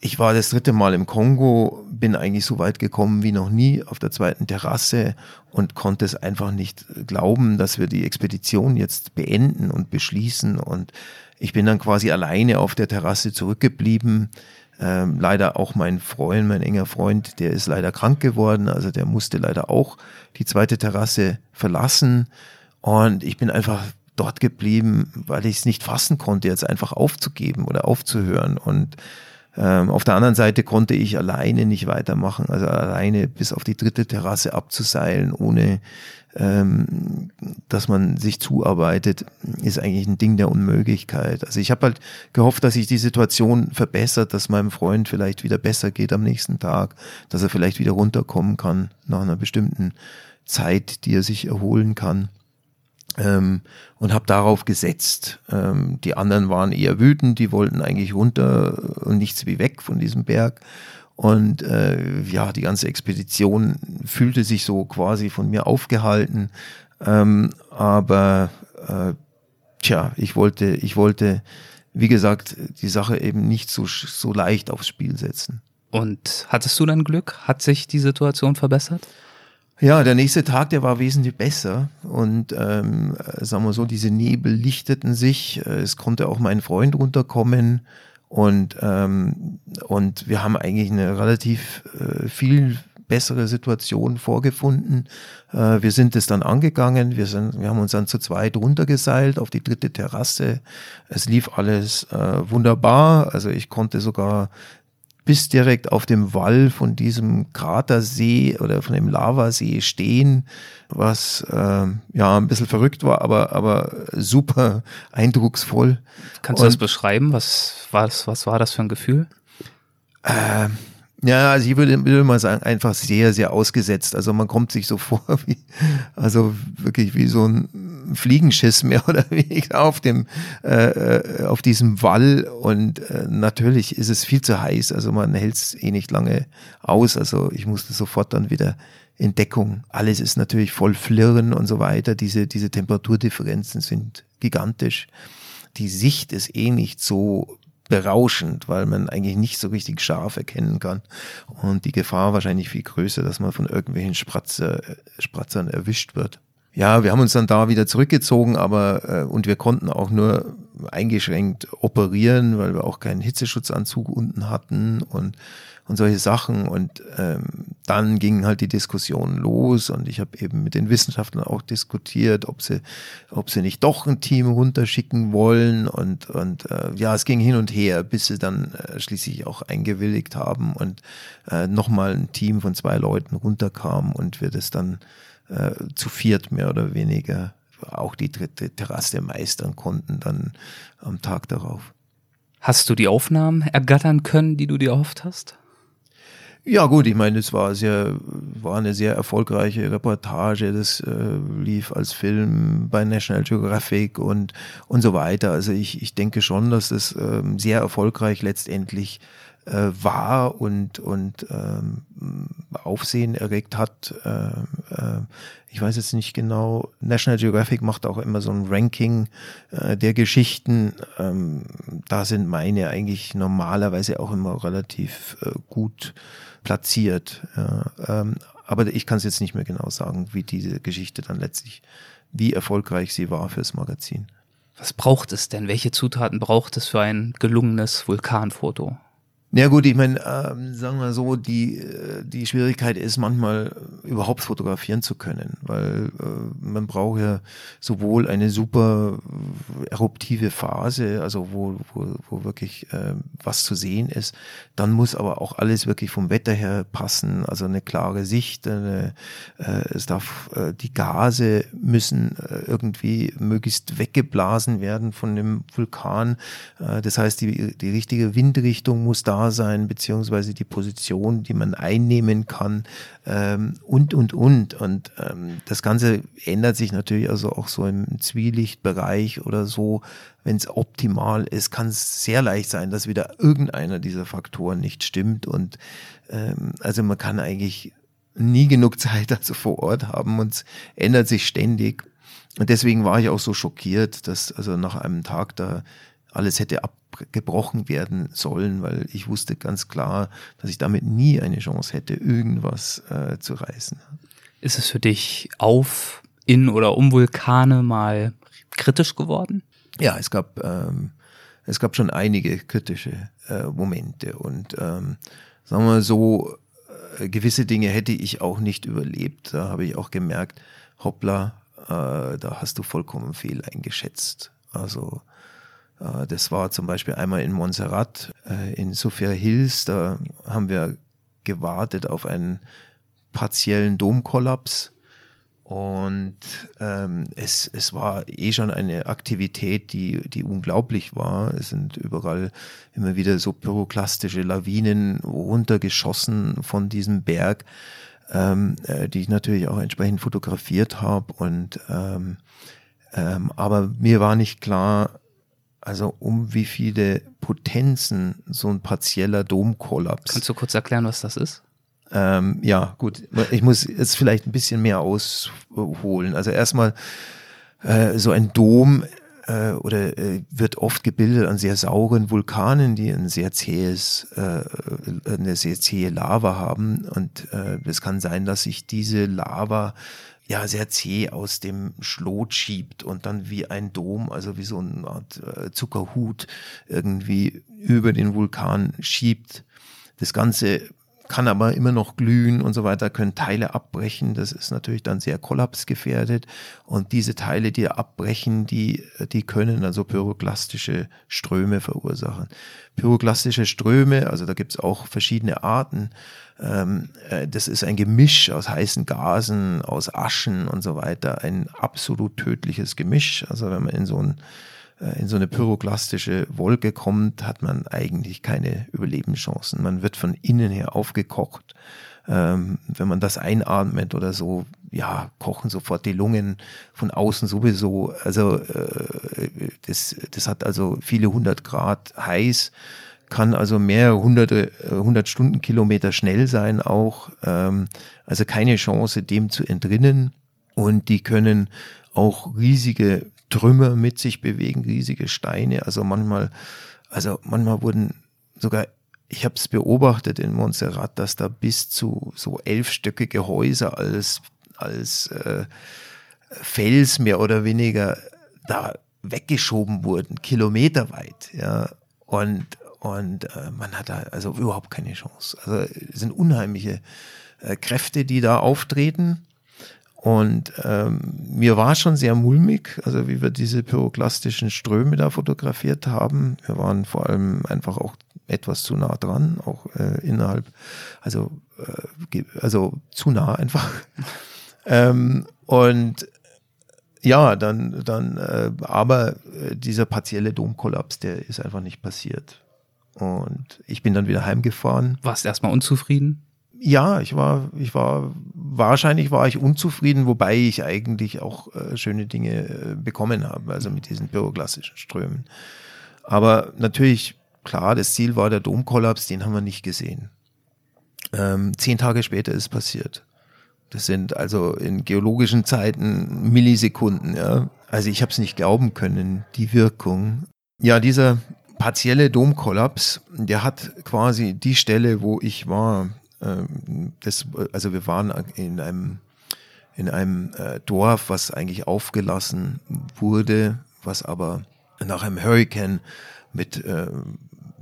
ich war das dritte Mal im Kongo, bin eigentlich so weit gekommen wie noch nie auf der zweiten Terrasse und konnte es einfach nicht glauben, dass wir die Expedition jetzt beenden und beschließen und ich bin dann quasi alleine auf der Terrasse zurückgeblieben. Ähm, leider auch mein Freund, mein enger Freund, der ist leider krank geworden. Also der musste leider auch die zweite Terrasse verlassen. Und ich bin einfach dort geblieben, weil ich es nicht fassen konnte, jetzt einfach aufzugeben oder aufzuhören. Und ähm, auf der anderen Seite konnte ich alleine nicht weitermachen, also alleine bis auf die dritte Terrasse abzuseilen, ohne ähm, dass man sich zuarbeitet, ist eigentlich ein Ding der Unmöglichkeit. Also ich habe halt gehofft, dass sich die Situation verbessert, dass meinem Freund vielleicht wieder besser geht am nächsten Tag, dass er vielleicht wieder runterkommen kann nach einer bestimmten Zeit, die er sich erholen kann. Ähm, und habe darauf gesetzt. Ähm, die anderen waren eher wütend, die wollten eigentlich runter und nichts wie weg von diesem Berg. Und äh, ja, die ganze Expedition fühlte sich so quasi von mir aufgehalten. Ähm, aber äh, tja, ich wollte, ich wollte, wie gesagt, die Sache eben nicht so, so leicht aufs Spiel setzen. Und hattest du dann Glück? Hat sich die Situation verbessert? Ja, der nächste Tag, der war wesentlich besser und ähm, sagen wir so, diese Nebel lichteten sich. Es konnte auch mein Freund runterkommen und, ähm, und wir haben eigentlich eine relativ äh, viel bessere Situation vorgefunden. Äh, wir sind es dann angegangen. Wir, sind, wir haben uns dann zu zweit runtergeseilt auf die dritte Terrasse. Es lief alles äh, wunderbar. Also ich konnte sogar bis direkt auf dem Wall von diesem Kratersee oder von dem Lavasee stehen, was äh, ja ein bisschen verrückt war, aber, aber super eindrucksvoll. Kannst du Und, das beschreiben? Was, was, was war das für ein Gefühl? Äh, ja, also ich würde, würde mal sagen, einfach sehr, sehr ausgesetzt. Also man kommt sich so vor wie, also wirklich wie so ein Fliegenschiss mehr oder weniger auf dem, äh, äh, auf diesem Wall. Und äh, natürlich ist es viel zu heiß. Also man hält es eh nicht lange aus. Also ich musste sofort dann wieder in Deckung. Alles ist natürlich voll Flirren und so weiter. Diese, diese Temperaturdifferenzen sind gigantisch. Die Sicht ist eh nicht so berauschend, weil man eigentlich nicht so richtig scharf erkennen kann. Und die Gefahr wahrscheinlich viel größer, dass man von irgendwelchen Spratzer, Spratzern erwischt wird. Ja, wir haben uns dann da wieder zurückgezogen, aber äh, und wir konnten auch nur eingeschränkt operieren, weil wir auch keinen Hitzeschutzanzug unten hatten und und solche Sachen. Und ähm, dann ging halt die Diskussion los und ich habe eben mit den Wissenschaftlern auch diskutiert, ob sie, ob sie nicht doch ein Team runterschicken wollen. Und, und äh, ja, es ging hin und her, bis sie dann äh, schließlich auch eingewilligt haben und äh, nochmal ein Team von zwei Leuten runterkam und wir das dann äh, zu viert mehr oder weniger auch die dritte Terrasse meistern konnten dann am Tag darauf. Hast du die Aufnahmen ergattern können, die du dir erhofft hast? Ja gut, ich meine, es war sehr, war eine sehr erfolgreiche Reportage. Das äh, lief als Film bei National Geographic und und so weiter. Also ich, ich denke schon, dass das ähm, sehr erfolgreich letztendlich äh, war und und ähm, Aufsehen erregt hat. Äh, äh, ich weiß jetzt nicht genau. National Geographic macht auch immer so ein Ranking äh, der Geschichten. Ähm, da sind meine eigentlich normalerweise auch immer relativ äh, gut platziert. Ja, ähm, aber ich kann es jetzt nicht mehr genau sagen, wie diese Geschichte dann letztlich, wie erfolgreich sie war fürs Magazin. Was braucht es denn? Welche Zutaten braucht es für ein gelungenes Vulkanfoto? Ja gut, ich meine, ähm, sagen wir so, die, äh, die Schwierigkeit ist manchmal überhaupt fotografieren zu können, weil äh, man braucht ja sowohl eine super eruptive Phase, also wo, wo, wo wirklich äh, was zu sehen ist, dann muss aber auch alles wirklich vom Wetter her passen, also eine klare Sicht, eine, äh, es darf, äh, die Gase müssen äh, irgendwie möglichst weggeblasen werden von dem Vulkan, äh, das heißt, die, die richtige Windrichtung muss da sein, beziehungsweise die Position, die man einnehmen kann ähm, und, und, und. Und ähm, das Ganze ändert sich natürlich also auch so im Zwielichtbereich oder so. Wenn es optimal ist, kann es sehr leicht sein, dass wieder irgendeiner dieser Faktoren nicht stimmt. Und ähm, also man kann eigentlich nie genug Zeit also vor Ort haben und es ändert sich ständig. Und deswegen war ich auch so schockiert, dass also nach einem Tag da alles hätte abgebrochen werden sollen, weil ich wusste ganz klar, dass ich damit nie eine Chance hätte, irgendwas äh, zu reißen. Ist es für dich auf, in oder um Vulkane mal kritisch geworden? Ja, es gab, ähm, es gab schon einige kritische äh, Momente und ähm, sagen wir mal so, äh, gewisse Dinge hätte ich auch nicht überlebt. Da habe ich auch gemerkt, hoppla, äh, da hast du vollkommen fehl eingeschätzt. Also das war zum Beispiel einmal in Montserrat, äh, in Sophia Hills, da haben wir gewartet auf einen partiellen Domkollaps. Und ähm, es, es war eh schon eine Aktivität, die, die unglaublich war. Es sind überall immer wieder so pyroklastische Lawinen runtergeschossen von diesem Berg, ähm, äh, die ich natürlich auch entsprechend fotografiert habe. Ähm, ähm, aber mir war nicht klar, also um wie viele Potenzen so ein partieller Domkollaps. Kannst du kurz erklären, was das ist? Ähm, ja, gut. Ich muss jetzt vielleicht ein bisschen mehr ausholen. Also erstmal äh, so ein Dom äh, oder äh, wird oft gebildet an sehr sauren Vulkanen, die ein sehr zähes, äh, eine sehr zähe Lava haben. Und äh, es kann sein, dass sich diese Lava ja sehr zäh aus dem Schlot schiebt und dann wie ein Dom, also wie so eine Art äh, Zuckerhut irgendwie über den Vulkan schiebt. Das Ganze kann aber immer noch glühen und so weiter, können Teile abbrechen. Das ist natürlich dann sehr kollapsgefährdet. Und diese Teile, die abbrechen, die, die können also pyroklastische Ströme verursachen. Pyroklastische Ströme, also da gibt es auch verschiedene Arten. Ähm, äh, das ist ein Gemisch aus heißen Gasen, aus Aschen und so weiter. Ein absolut tödliches Gemisch. Also wenn man in so ein in so eine pyroklastische Wolke kommt, hat man eigentlich keine Überlebenschancen. Man wird von innen her aufgekocht. Ähm, wenn man das einatmet oder so, ja, kochen sofort die Lungen von außen sowieso. Also äh, das, das hat also viele hundert Grad heiß, kann also mehrere hunderte, äh, hundert Stundenkilometer schnell sein auch. Ähm, also keine Chance, dem zu entrinnen. Und die können auch riesige Trümmer mit sich bewegen, riesige Steine. Also manchmal, also manchmal wurden sogar, ich habe es beobachtet in Montserrat, dass da bis zu so elfstöckige Häuser als, als äh, Fels mehr oder weniger da weggeschoben wurden, kilometerweit. Ja. Und, und äh, man hat da also überhaupt keine Chance. Also es sind unheimliche äh, Kräfte, die da auftreten. Und ähm, mir war schon sehr mulmig, also wie wir diese pyroklastischen Ströme da fotografiert haben. Wir waren vor allem einfach auch etwas zu nah dran, auch äh, innerhalb, also, äh, also zu nah einfach. ähm, und ja, dann, dann, äh, aber äh, dieser partielle Domkollaps, der ist einfach nicht passiert. Und ich bin dann wieder heimgefahren. Warst erstmal unzufrieden? Ja, ich war, ich war, wahrscheinlich war ich unzufrieden, wobei ich eigentlich auch äh, schöne Dinge äh, bekommen habe, also mit diesen pyroklassischen Strömen. Aber natürlich, klar, das Ziel war der Domkollaps, den haben wir nicht gesehen. Ähm, zehn Tage später ist passiert. Das sind also in geologischen Zeiten Millisekunden, ja. Also ich habe es nicht glauben können, die Wirkung. Ja, dieser partielle Domkollaps, der hat quasi die Stelle, wo ich war, das, also wir waren in einem, in einem äh, Dorf, was eigentlich aufgelassen wurde, was aber nach einem Hurricane mit äh,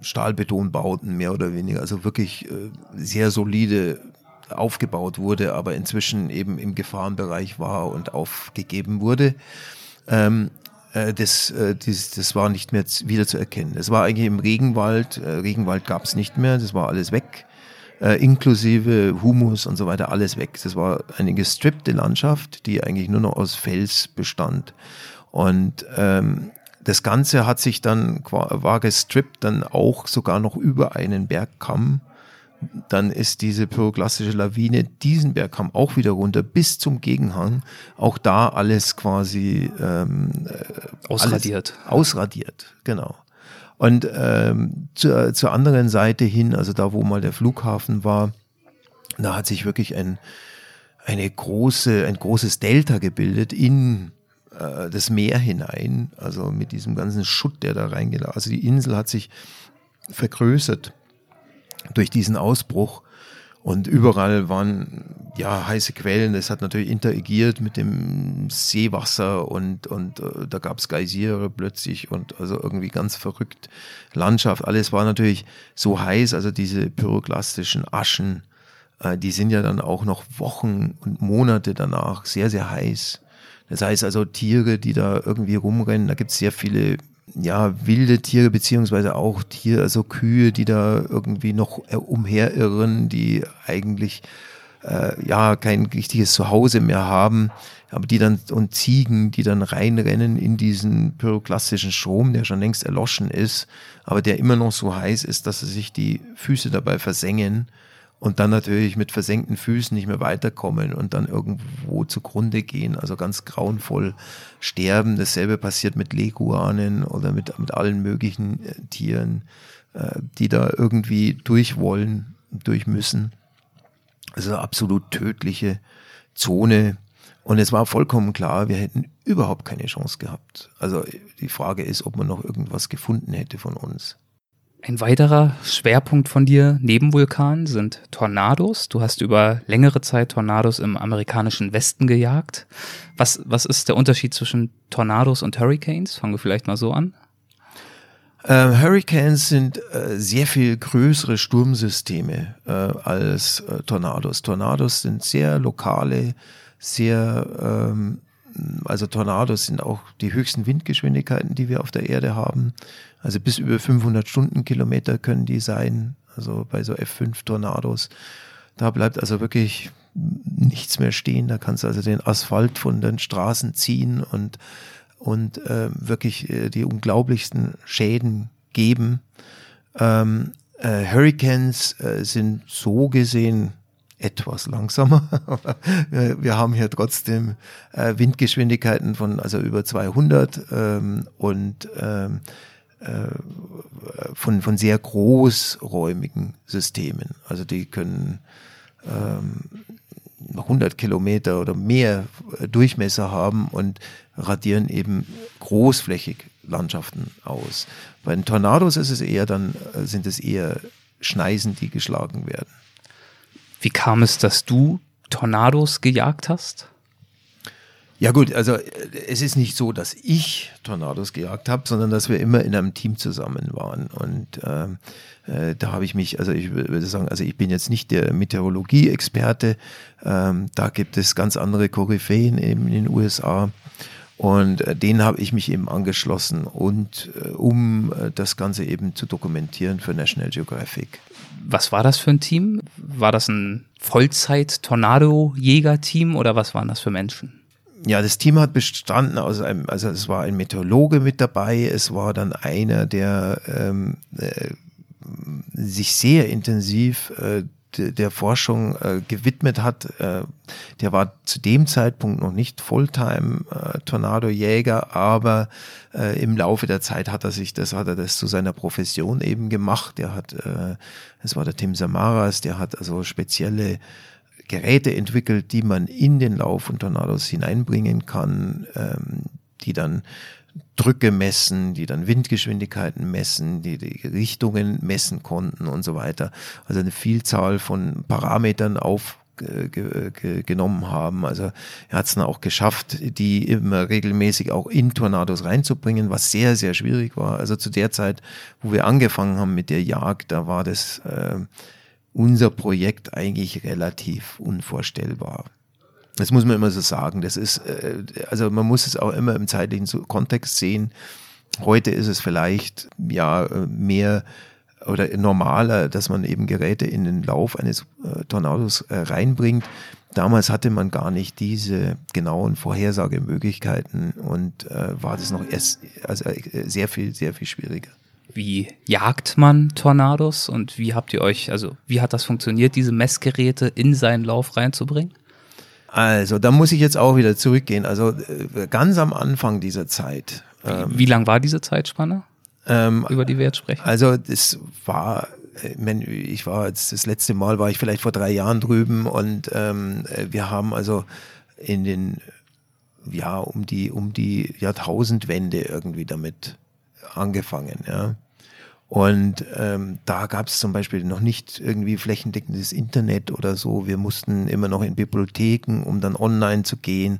Stahlbetonbauten mehr oder weniger, also wirklich äh, sehr solide aufgebaut wurde, aber inzwischen eben im Gefahrenbereich war und aufgegeben wurde. Ähm, äh, das, äh, das, das war nicht mehr wieder zu erkennen. Es war eigentlich im Regenwald, äh, Regenwald gab es nicht mehr, das war alles weg äh, inklusive Humus und so weiter, alles weg. Das war eine gestrippte Landschaft, die eigentlich nur noch aus Fels bestand. Und ähm, das Ganze hat sich dann, war gestrippt, dann auch sogar noch über einen Bergkamm. Dann ist diese pyroklastische Lawine diesen Bergkamm auch wieder runter bis zum Gegenhang. Auch da alles quasi ähm, äh, ausradiert. Alles ausradiert, genau. Und ähm, zur, zur anderen Seite hin, also da, wo mal der Flughafen war, da hat sich wirklich ein, eine große, ein großes Delta gebildet in äh, das Meer hinein, also mit diesem ganzen Schutt, der da reingeht. Also die Insel hat sich vergrößert durch diesen Ausbruch und überall waren ja heiße Quellen. Das hat natürlich interagiert mit dem Seewasser und, und äh, da gab es Geysire plötzlich und also irgendwie ganz verrückt Landschaft. Alles war natürlich so heiß, also diese pyroklastischen Aschen, äh, die sind ja dann auch noch Wochen und Monate danach sehr, sehr heiß. Das heißt also Tiere, die da irgendwie rumrennen, da gibt es sehr viele ja, wilde Tiere, beziehungsweise auch Tiere, also Kühe, die da irgendwie noch äh, umherirren, die eigentlich äh, ja kein richtiges Zuhause mehr haben, aber die dann und Ziegen, die dann reinrennen in diesen pyroklastischen Strom, der schon längst erloschen ist, aber der immer noch so heiß ist, dass sie sich die Füße dabei versengen und dann natürlich mit versenkten Füßen nicht mehr weiterkommen und dann irgendwo zugrunde gehen, also ganz grauenvoll sterben. Dasselbe passiert mit Leguanen oder mit, mit allen möglichen äh, Tieren, äh, die da irgendwie durch wollen, durch müssen. Also absolut tödliche Zone. Und es war vollkommen klar, wir hätten überhaupt keine Chance gehabt. Also die Frage ist, ob man noch irgendwas gefunden hätte von uns. Ein weiterer Schwerpunkt von dir neben Vulkan sind Tornados. Du hast über längere Zeit Tornados im amerikanischen Westen gejagt. Was, was ist der Unterschied zwischen Tornados und Hurricanes? Fangen wir vielleicht mal so an. Äh, Hurricanes sind äh, sehr viel größere Sturmsysteme äh, als äh, Tornados. Tornados sind sehr lokale, sehr, ähm, also Tornados sind auch die höchsten Windgeschwindigkeiten, die wir auf der Erde haben. Also bis über 500 Stundenkilometer können die sein, also bei so F5 Tornados. Da bleibt also wirklich nichts mehr stehen. Da kannst du also den Asphalt von den Straßen ziehen und und äh, wirklich äh, die unglaublichsten Schäden geben. Ähm, äh, Hurricanes äh, sind so gesehen etwas langsamer. wir haben hier trotzdem äh, Windgeschwindigkeiten von also über 200 ähm, und ähm, äh, von, von sehr großräumigen Systemen. Also die können ähm, 100 Kilometer oder mehr Durchmesser haben und radieren eben großflächig Landschaften aus. Bei den Tornados ist es eher dann, äh, sind es eher Schneisen, die geschlagen werden. Wie kam es, dass du Tornados gejagt hast? Ja gut, also äh, es ist nicht so, dass ich Tornados gejagt habe, sondern dass wir immer in einem Team zusammen waren. Und ähm, äh, da habe ich mich, also ich würde sagen, also ich bin jetzt nicht der Meteorologie-Experte. Ähm, da gibt es ganz andere Koryphäen in den USA. Und äh, den habe ich mich eben angeschlossen und äh, um äh, das Ganze eben zu dokumentieren für National Geographic. Was war das für ein Team? War das ein Vollzeit-Tornado-Jäger-Team oder was waren das für Menschen? Ja, das Team hat bestanden aus einem, also es war ein Meteorologe mit dabei, es war dann einer, der ähm, äh, sich sehr intensiv äh, der Forschung äh, gewidmet hat. Äh, der war zu dem Zeitpunkt noch nicht Fulltime äh, aber äh, im Laufe der Zeit hat er sich das, hat er das zu seiner Profession eben gemacht. Der hat, äh, das war der Tim Samaras, der hat also spezielle Geräte entwickelt, die man in den Lauf von Tornados hineinbringen kann, ähm, die dann Drücke messen, die dann Windgeschwindigkeiten messen, die die Richtungen messen konnten und so weiter. Also eine Vielzahl von Parametern aufgenommen haben. Also er hat es dann auch geschafft, die immer regelmäßig auch in Tornados reinzubringen, was sehr, sehr schwierig war. Also zu der Zeit, wo wir angefangen haben mit der Jagd, da war das äh, unser Projekt eigentlich relativ unvorstellbar. Das muss man immer so sagen. Das ist, äh, also man muss es auch immer im zeitlichen Kontext sehen. Heute ist es vielleicht ja mehr oder normaler, dass man eben Geräte in den Lauf eines äh, Tornados äh, reinbringt. Damals hatte man gar nicht diese genauen Vorhersagemöglichkeiten und war das noch erst, also sehr viel, sehr viel schwieriger. Wie jagt man Tornados und wie habt ihr euch, also wie hat das funktioniert, diese Messgeräte in seinen Lauf reinzubringen? Also, da muss ich jetzt auch wieder zurückgehen. Also, äh, ganz am Anfang dieser Zeit. Ähm, wie, wie lang war diese Zeitspanne, ähm, über die wir jetzt sprechen? Also, das war, äh, ich war jetzt, das letzte Mal war ich vielleicht vor drei Jahren drüben und ähm, wir haben also in den, ja, um die, um die Jahrtausendwende irgendwie damit angefangen, ja. Und ähm, da gab es zum Beispiel noch nicht irgendwie flächendeckendes Internet oder so. Wir mussten immer noch in Bibliotheken, um dann online zu gehen.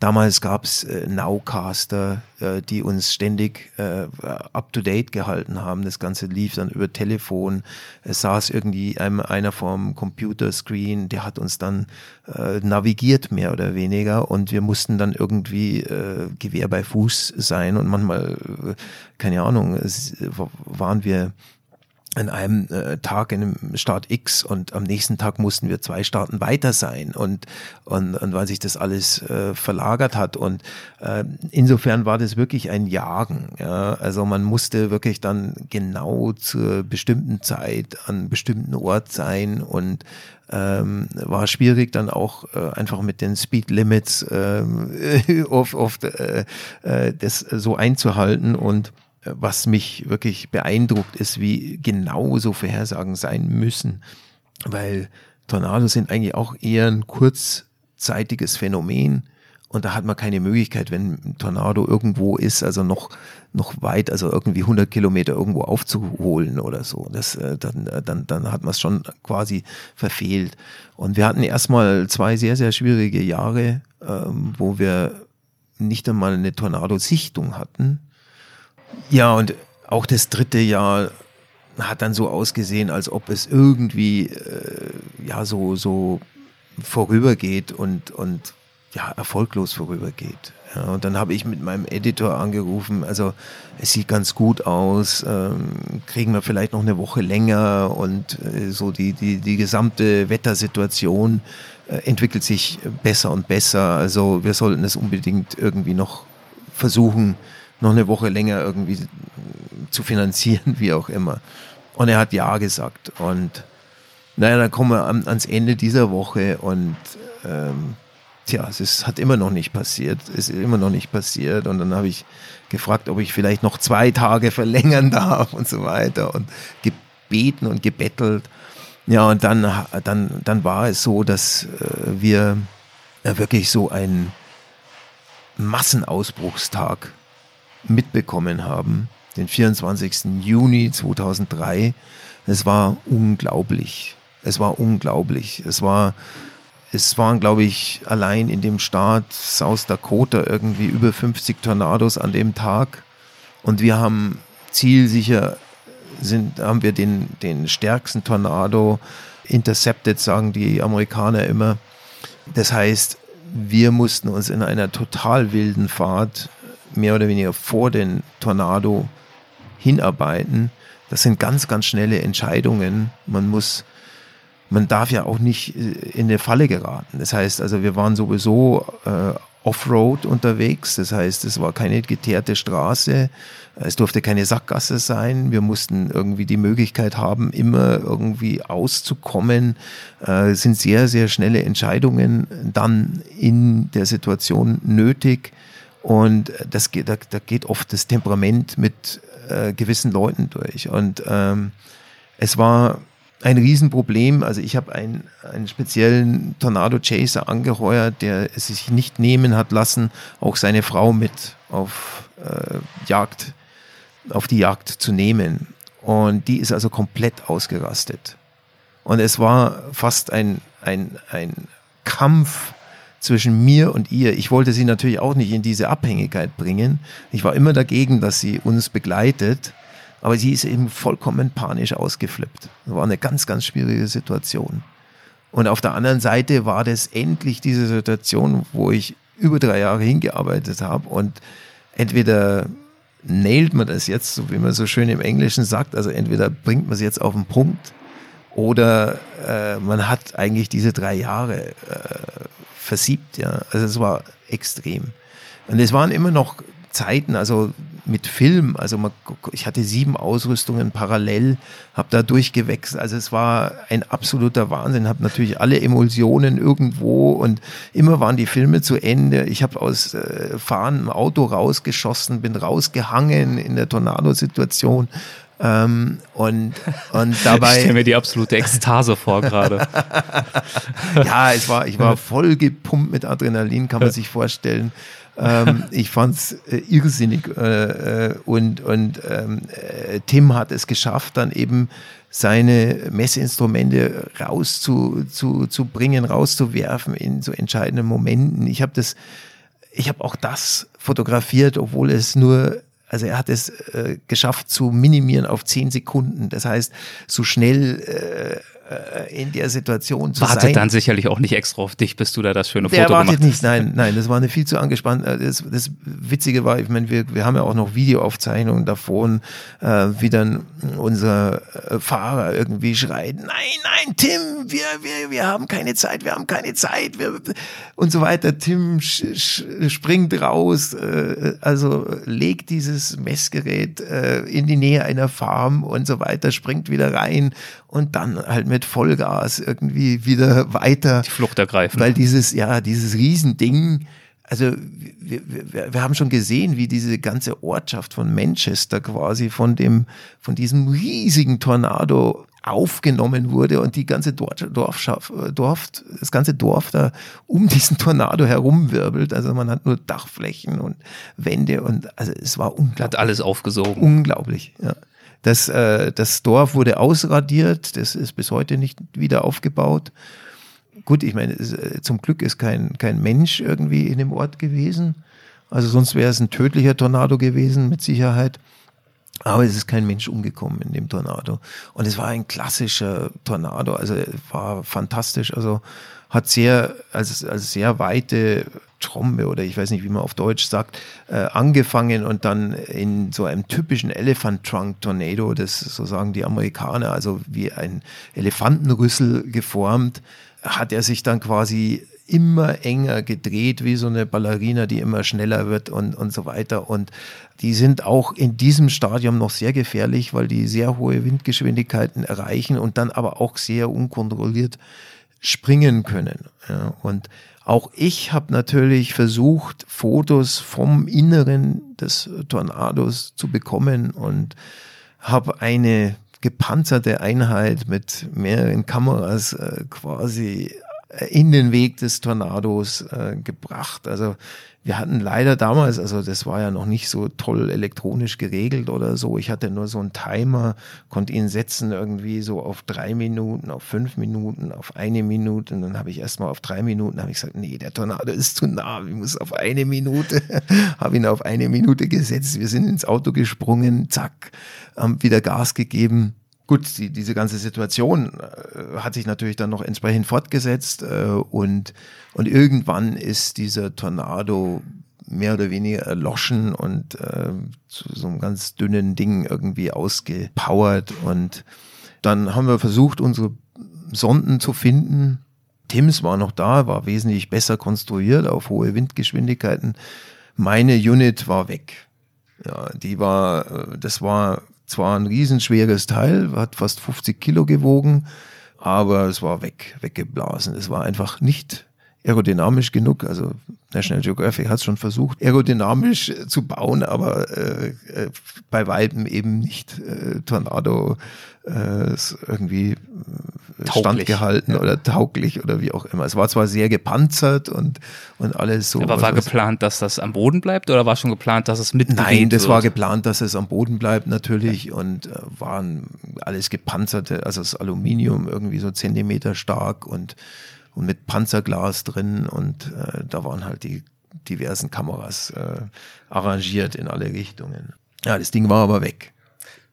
Damals gab es äh, Nowcaster, äh, die uns ständig äh, up-to-date gehalten haben. Das Ganze lief dann über Telefon. Es saß irgendwie einem, einer vom Computerscreen, der hat uns dann äh, navigiert, mehr oder weniger. Und wir mussten dann irgendwie äh, Gewehr bei Fuß sein. Und manchmal, äh, keine Ahnung, es, waren wir an einem äh, Tag in einem Start X und am nächsten Tag mussten wir zwei Starten weiter sein und und, und weil sich das alles äh, verlagert hat und äh, insofern war das wirklich ein Jagen. Ja? Also man musste wirklich dann genau zur bestimmten Zeit an bestimmten Ort sein und ähm, war schwierig dann auch äh, einfach mit den Speed Limits ähm, oft, oft äh, äh, das so einzuhalten und was mich wirklich beeindruckt, ist, wie genau so Vorhersagen sein müssen, weil Tornados sind eigentlich auch eher ein kurzzeitiges Phänomen und da hat man keine Möglichkeit, wenn ein Tornado irgendwo ist, also noch, noch weit, also irgendwie 100 Kilometer irgendwo aufzuholen oder so. Das, äh, dann, äh, dann, dann hat man es schon quasi verfehlt. Und wir hatten erstmal zwei sehr, sehr schwierige Jahre, ähm, wo wir nicht einmal eine Tornadosichtung hatten ja, und auch das dritte Jahr hat dann so ausgesehen, als ob es irgendwie äh, ja so, so vorübergeht und, und ja, erfolglos vorübergeht. Ja, und dann habe ich mit meinem Editor angerufen, also es sieht ganz gut aus, ähm, kriegen wir vielleicht noch eine Woche länger und äh, so die, die, die gesamte Wettersituation äh, entwickelt sich besser und besser. Also wir sollten es unbedingt irgendwie noch versuchen, noch eine Woche länger irgendwie zu finanzieren, wie auch immer. Und er hat Ja gesagt. Und naja, dann kommen wir ans Ende dieser Woche und ähm, tja, es ist, hat immer noch nicht passiert, ist immer noch nicht passiert. Und dann habe ich gefragt, ob ich vielleicht noch zwei Tage verlängern darf und so weiter und gebeten und gebettelt. Ja, und dann, dann, dann war es so, dass äh, wir äh, wirklich so einen Massenausbruchstag mitbekommen haben, den 24. Juni 2003. Es war unglaublich. Es war unglaublich. Es war es waren, glaube ich, allein in dem Staat South Dakota irgendwie über 50 Tornados an dem Tag. Und wir haben zielsicher sind, haben wir den, den stärksten Tornado intercepted, sagen die Amerikaner immer. Das heißt, wir mussten uns in einer total wilden Fahrt mehr oder weniger vor den Tornado hinarbeiten. Das sind ganz, ganz schnelle Entscheidungen. Man muss man darf ja auch nicht äh, in eine Falle geraten. Das heißt, also wir waren sowieso äh, Offroad unterwegs, das heißt, es war keine geteerte Straße, es durfte keine Sackgasse sein, wir mussten irgendwie die Möglichkeit haben, immer irgendwie auszukommen, äh, sind sehr, sehr schnelle Entscheidungen dann in der Situation nötig und das geht, da, da geht oft das Temperament mit äh, gewissen Leuten durch und ähm, es war ein Riesenproblem. Also ich habe einen, einen speziellen Tornado Chaser angeheuert, der es sich nicht nehmen hat lassen, auch seine Frau mit auf äh, Jagd, auf die Jagd zu nehmen. Und die ist also komplett ausgerastet. Und es war fast ein, ein, ein Kampf zwischen mir und ihr. Ich wollte sie natürlich auch nicht in diese Abhängigkeit bringen. Ich war immer dagegen, dass sie uns begleitet. Aber sie ist eben vollkommen panisch ausgeflippt. Das war eine ganz, ganz schwierige Situation. Und auf der anderen Seite war das endlich diese Situation, wo ich über drei Jahre hingearbeitet habe und entweder nailt man das jetzt, so wie man so schön im Englischen sagt, also entweder bringt man es jetzt auf den Punkt oder äh, man hat eigentlich diese drei Jahre äh, versiebt. Ja. Also es war extrem. Und es waren immer noch Zeiten, also mit Film, also man, ich hatte sieben Ausrüstungen parallel, habe da durchgewechselt, also es war ein absoluter Wahnsinn, habe natürlich alle Emulsionen irgendwo und immer waren die Filme zu Ende. Ich habe aus äh, fahrendem Auto rausgeschossen, bin rausgehangen in der Tornado-Situation, ähm, und, und dabei. Ich stelle mir die absolute Ekstase vor gerade. ja, es war, ich war voll gepumpt mit Adrenalin, kann man sich vorstellen ähm, ich fand es äh, irrsinnig äh, äh, und, und ähm, äh, Tim hat es geschafft, dann eben seine Messinstrumente rauszubringen, zu, zu bringen, rauszuwerfen in so entscheidenden Momenten. Ich habe das, ich habe auch das fotografiert, obwohl es nur also er hat es äh, geschafft zu minimieren auf zehn Sekunden. Das heißt, so schnell äh, in der Situation zu wartet sein. dann sicherlich auch nicht extra auf dich, bis du da das schöne der Foto wartet gemacht nicht, nein, nein, das war eine viel zu angespannt. äh, Das, das Witzige war, ich meine, wir, wir haben ja auch noch Videoaufzeichnungen davon, äh, wie dann unser äh, Fahrer irgendwie schreit, nein, nein, Tim, wir, wir, wir haben keine Zeit, wir haben keine Zeit, wir, und so weiter. Tim springt raus, äh, also legt dieses Messgerät äh, in die Nähe einer Farm und so weiter, springt wieder rein und dann halt mit Vollgas irgendwie wieder weiter. Die Flucht ergreifen. Weil dieses, ja, dieses Riesending, also wir, wir, wir haben schon gesehen, wie diese ganze Ortschaft von Manchester quasi von dem, von diesem riesigen Tornado aufgenommen wurde und die ganze Dorfschaft, Dorf, das ganze Dorf da um diesen Tornado herumwirbelt. Also man hat nur Dachflächen und Wände und also es war unglaublich. Hat alles aufgesogen. Unglaublich, ja. Das, äh, das Dorf wurde ausradiert, das ist bis heute nicht wieder aufgebaut. Gut, ich meine, äh, zum Glück ist kein, kein Mensch irgendwie in dem Ort gewesen. Also sonst wäre es ein tödlicher Tornado gewesen, mit Sicherheit. Aber es ist kein Mensch umgekommen in dem Tornado. Und es war ein klassischer Tornado, also war fantastisch. Also hat sehr, also, also sehr weite Trombe oder ich weiß nicht, wie man auf Deutsch sagt, äh, angefangen und dann in so einem typischen Elephant Trunk Tornado, das so sagen die Amerikaner, also wie ein Elefantenrüssel geformt, hat er sich dann quasi immer enger gedreht, wie so eine Ballerina, die immer schneller wird und, und so weiter. Und die sind auch in diesem Stadium noch sehr gefährlich, weil die sehr hohe Windgeschwindigkeiten erreichen und dann aber auch sehr unkontrolliert springen können. Ja, und auch ich habe natürlich versucht, Fotos vom Inneren des Tornados zu bekommen und habe eine gepanzerte Einheit mit mehreren Kameras äh, quasi in den Weg des Tornados äh, gebracht. Also wir hatten leider damals, also das war ja noch nicht so toll elektronisch geregelt oder so. Ich hatte nur so einen Timer, konnte ihn setzen irgendwie so auf drei Minuten, auf fünf Minuten, auf eine Minute. Und dann habe ich erstmal auf drei Minuten, habe ich gesagt, nee, der Tornado ist zu nah, ich muss auf eine Minute. habe ihn auf eine Minute gesetzt. Wir sind ins Auto gesprungen, zack, haben wieder Gas gegeben gut, die, diese ganze Situation äh, hat sich natürlich dann noch entsprechend fortgesetzt äh, und, und irgendwann ist dieser Tornado mehr oder weniger erloschen und äh, zu so einem ganz dünnen Ding irgendwie ausgepowert und dann haben wir versucht, unsere Sonden zu finden. Tims war noch da, war wesentlich besser konstruiert auf hohe Windgeschwindigkeiten. Meine Unit war weg. Ja, die war, äh, das war zwar ein riesenschweres Teil, hat fast 50 Kilo gewogen, aber es war weg, weggeblasen. Es war einfach nicht aerodynamisch genug. Also National Geographic hat es schon versucht, aerodynamisch zu bauen, aber äh, äh bei Weitem eben nicht äh, Tornado äh, irgendwie äh, standgehalten ja. oder tauglich oder wie auch immer. Es war zwar sehr gepanzert und, und alles so. Aber war geplant, dass das am Boden bleibt oder war schon geplant, dass es mit Nein, das wird? war geplant, dass es am Boden bleibt natürlich ja. und äh, waren alles gepanzerte, also das Aluminium irgendwie so Zentimeter stark und, und mit Panzerglas drin und äh, da waren halt die diversen Kameras äh, arrangiert in alle Richtungen. Ja, das Ding war aber weg.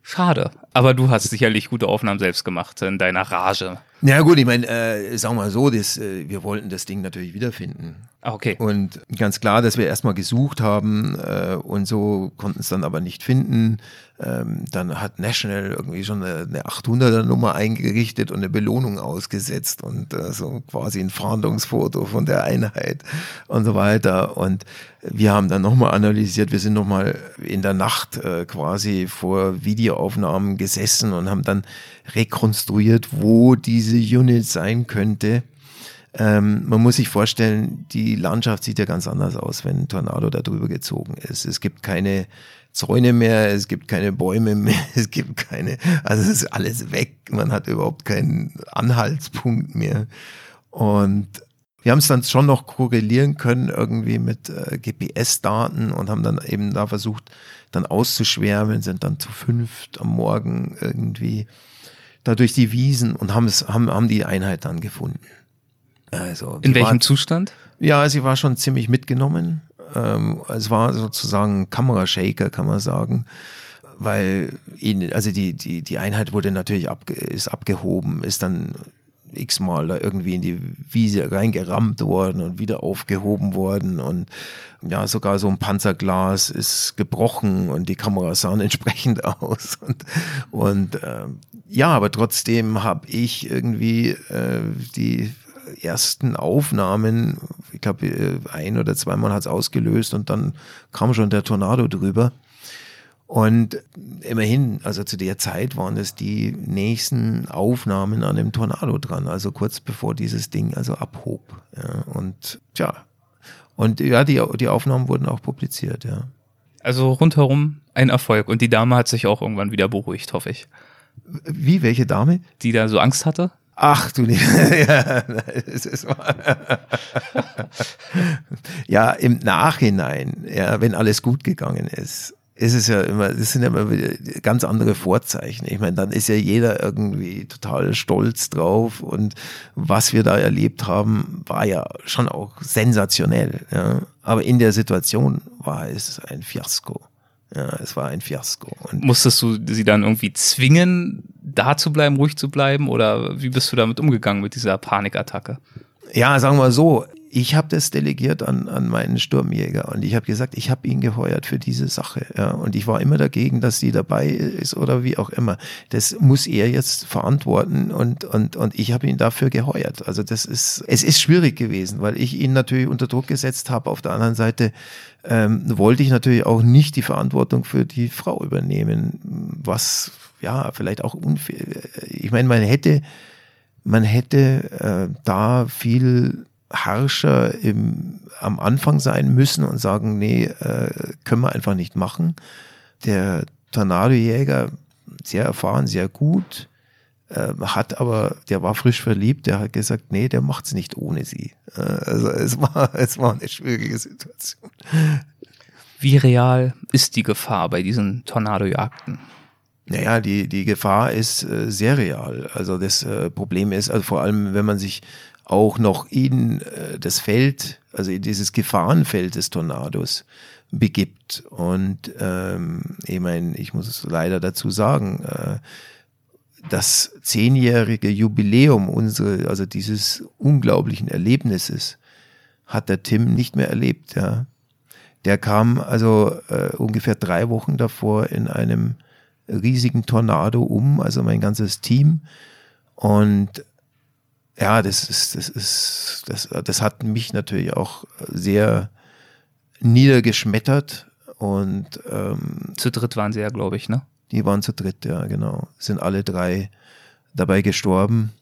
Schade. Aber du hast sicherlich gute Aufnahmen selbst gemacht in deiner Rage. Ja gut, ich meine, äh, sagen wir mal so, das, äh, wir wollten das Ding natürlich wiederfinden. Ah, okay. Und ganz klar, dass wir erstmal gesucht haben äh, und so konnten es dann aber nicht finden. Ähm, dann hat National irgendwie schon eine, eine 800er Nummer eingerichtet und eine Belohnung ausgesetzt und äh, so quasi ein Fahndungsfoto von der Einheit und so weiter. Und wir haben dann nochmal analysiert, wir sind nochmal in der Nacht äh, quasi vor Videoaufnahmen gesessen und haben dann rekonstruiert, wo diese Unit sein könnte. Ähm, man muss sich vorstellen, die Landschaft sieht ja ganz anders aus, wenn ein Tornado da drüber gezogen ist. Es gibt keine Zäune mehr, es gibt keine Bäume mehr, es gibt keine, also es ist alles weg. Man hat überhaupt keinen Anhaltspunkt mehr. Und wir haben es dann schon noch korrelieren können irgendwie mit äh, GPS-Daten und haben dann eben da versucht, dann auszuschwärmen, sind dann zu fünft am Morgen irgendwie da durch die Wiesen und haben es, haben, haben die Einheit dann gefunden. Also, In welchem war, Zustand? Ja, sie war schon ziemlich mitgenommen. Ähm, es war sozusagen Kamerashaker, kann man sagen. Weil ihn, also die, die, die Einheit wurde natürlich abge, ist abgehoben, ist dann x-mal da irgendwie in die Wiese reingerammt worden und wieder aufgehoben worden und ja, sogar so ein Panzerglas ist gebrochen und die Kameras sahen entsprechend aus und, und äh, ja, aber trotzdem habe ich irgendwie äh, die ersten Aufnahmen, ich glaube, äh, ein oder zweimal hat es ausgelöst und dann kam schon der Tornado drüber. Und immerhin, also zu der Zeit waren es die nächsten Aufnahmen an dem Tornado dran, also kurz bevor dieses Ding also abhob. Ja, und tja, und ja, die, die Aufnahmen wurden auch publiziert, ja. Also rundherum ein Erfolg. Und die Dame hat sich auch irgendwann wieder beruhigt, hoffe ich. Wie, welche Dame? Die da so Angst hatte? Ach du ja, ja, im Nachhinein, ja, wenn alles gut gegangen ist, ist es ja immer, das sind ja immer ganz andere Vorzeichen. Ich meine, dann ist ja jeder irgendwie total stolz drauf und was wir da erlebt haben, war ja schon auch sensationell. Ja. Aber in der Situation war es ein Fiasko. Ja, es war ein Fiasko. Und Musstest du sie dann irgendwie zwingen, da zu bleiben, ruhig zu bleiben? Oder wie bist du damit umgegangen mit dieser Panikattacke? Ja, sagen wir so, ich habe das delegiert an, an meinen Sturmjäger und ich habe gesagt, ich habe ihn geheuert für diese Sache. Ja, und ich war immer dagegen, dass sie dabei ist oder wie auch immer. Das muss er jetzt verantworten und, und, und ich habe ihn dafür geheuert. Also das ist, es ist schwierig gewesen, weil ich ihn natürlich unter Druck gesetzt habe. Auf der anderen Seite ähm, wollte ich natürlich auch nicht die Verantwortung für die Frau übernehmen, was ja vielleicht auch unfair. Ich meine, man hätte man hätte äh, da viel harscher im, am Anfang sein müssen und sagen, nee, äh, können wir einfach nicht machen. Der Tornadojäger, sehr erfahren, sehr gut, äh, hat aber, der war frisch verliebt, der hat gesagt, nee, der macht's nicht ohne sie. Äh, also es war, es war eine schwierige Situation. Wie real ist die Gefahr bei diesen Tornadojagden? Naja, die, die Gefahr ist äh, sehr real. Also das äh, Problem ist, also vor allem, wenn man sich auch noch in äh, das Feld, also in dieses Gefahrenfeld des Tornados begibt. Und ähm, ich meine, ich muss es leider dazu sagen, äh, das zehnjährige Jubiläum unsere, also dieses unglaublichen Erlebnisses, hat der Tim nicht mehr erlebt. Ja. Der kam also äh, ungefähr drei Wochen davor in einem riesigen Tornado um, also mein ganzes Team. Und ja, das ist, das ist, das, das hat mich natürlich auch sehr niedergeschmettert und ähm, zu dritt waren sie ja, glaube ich, ne? Die waren zu dritt, ja, genau. Sind alle drei dabei gestorben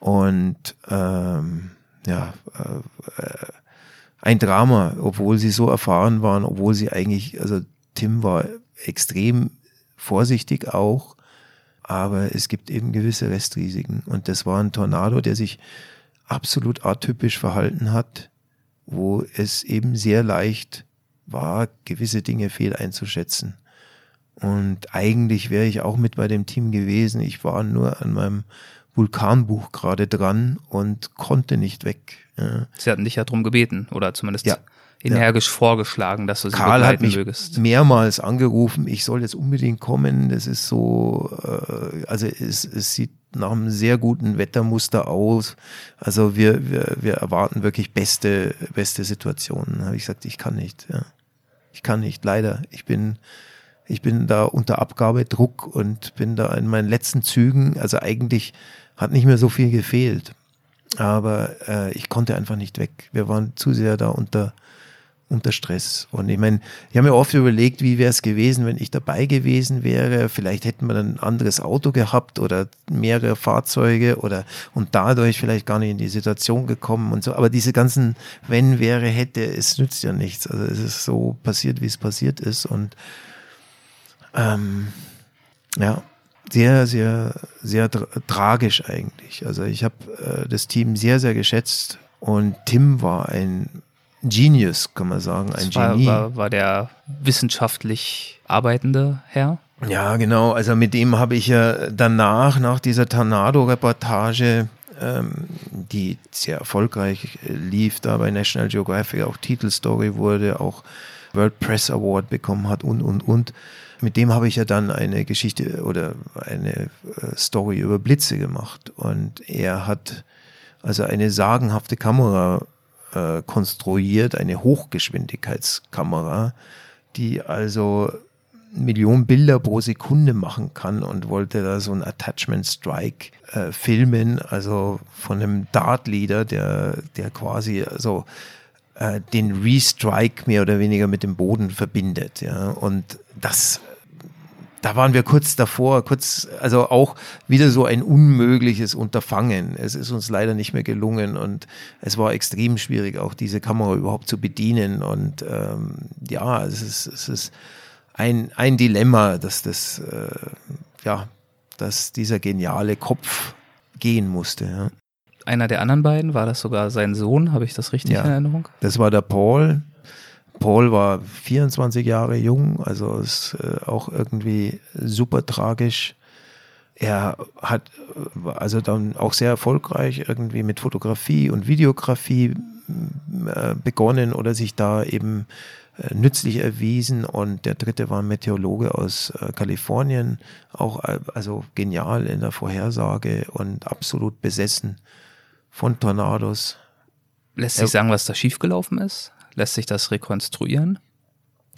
und ähm, ja, äh, äh, ein Drama, obwohl sie so erfahren waren, obwohl sie eigentlich, also Tim war extrem vorsichtig auch aber es gibt eben gewisse Restrisiken. Und das war ein Tornado, der sich absolut atypisch verhalten hat, wo es eben sehr leicht war, gewisse Dinge fehl einzuschätzen. Und eigentlich wäre ich auch mit bei dem Team gewesen. Ich war nur an meinem Vulkanbuch gerade dran und konnte nicht weg. Sie hatten dich ja drum gebeten, oder zumindest ja energisch ja. vorgeschlagen, dass du sie Karl hat mich mögest. mehrmals angerufen, ich soll jetzt unbedingt kommen. Das ist so, äh, also es, es sieht nach einem sehr guten Wettermuster aus. Also wir, wir, wir erwarten wirklich beste, beste Situationen. Habe ich gesagt, ich kann nicht. Ja. Ich kann nicht, leider. Ich bin, ich bin da unter Abgabedruck und bin da in meinen letzten Zügen. Also eigentlich hat nicht mehr so viel gefehlt. Aber äh, ich konnte einfach nicht weg. Wir waren zu sehr da unter, unter Stress. Und ich meine, ich habe mir oft überlegt, wie wäre es gewesen, wenn ich dabei gewesen wäre. Vielleicht hätten wir dann ein anderes Auto gehabt oder mehrere Fahrzeuge oder und dadurch vielleicht gar nicht in die Situation gekommen und so. Aber diese ganzen wenn, wäre, hätte, es nützt ja nichts. Also es ist so passiert, wie es passiert ist. Und ähm, ja, sehr, sehr, sehr tra tragisch eigentlich. Also ich habe äh, das Team sehr, sehr geschätzt und Tim war ein Genius, kann man sagen, ein war, Genie. War, war der wissenschaftlich arbeitende Herr? Ja, genau. Also mit dem habe ich ja danach, nach dieser Tornado-Reportage, ähm, die sehr erfolgreich lief, da bei National Geographic auch Titelstory wurde, auch World Press Award bekommen hat und, und, und. Mit dem habe ich ja dann eine Geschichte oder eine äh, Story über Blitze gemacht. Und er hat also eine sagenhafte Kamera äh, konstruiert, eine Hochgeschwindigkeitskamera, die also Millionen Bilder pro Sekunde machen kann und wollte da so ein Attachment Strike äh, filmen, also von einem Dart-Leader, der, der quasi so äh, den Restrike mehr oder weniger mit dem Boden verbindet. Ja. Und das da waren wir kurz davor, kurz, also auch wieder so ein unmögliches Unterfangen. Es ist uns leider nicht mehr gelungen und es war extrem schwierig, auch diese Kamera überhaupt zu bedienen. Und ähm, ja, es ist, es ist ein, ein Dilemma, dass das, äh, ja, dass dieser geniale Kopf gehen musste. Ja. Einer der anderen beiden, war das sogar sein Sohn, habe ich das richtig ja, in Erinnerung? Das war der Paul, Paul war 24 Jahre jung, also ist äh, auch irgendwie super tragisch. Er hat also dann auch sehr erfolgreich irgendwie mit Fotografie und Videografie äh, begonnen oder sich da eben äh, nützlich erwiesen und der dritte war ein Meteorologe aus Kalifornien, auch also genial in der Vorhersage und absolut besessen von Tornados. Lässt sich sagen, was da schiefgelaufen ist? Lässt sich das rekonstruieren?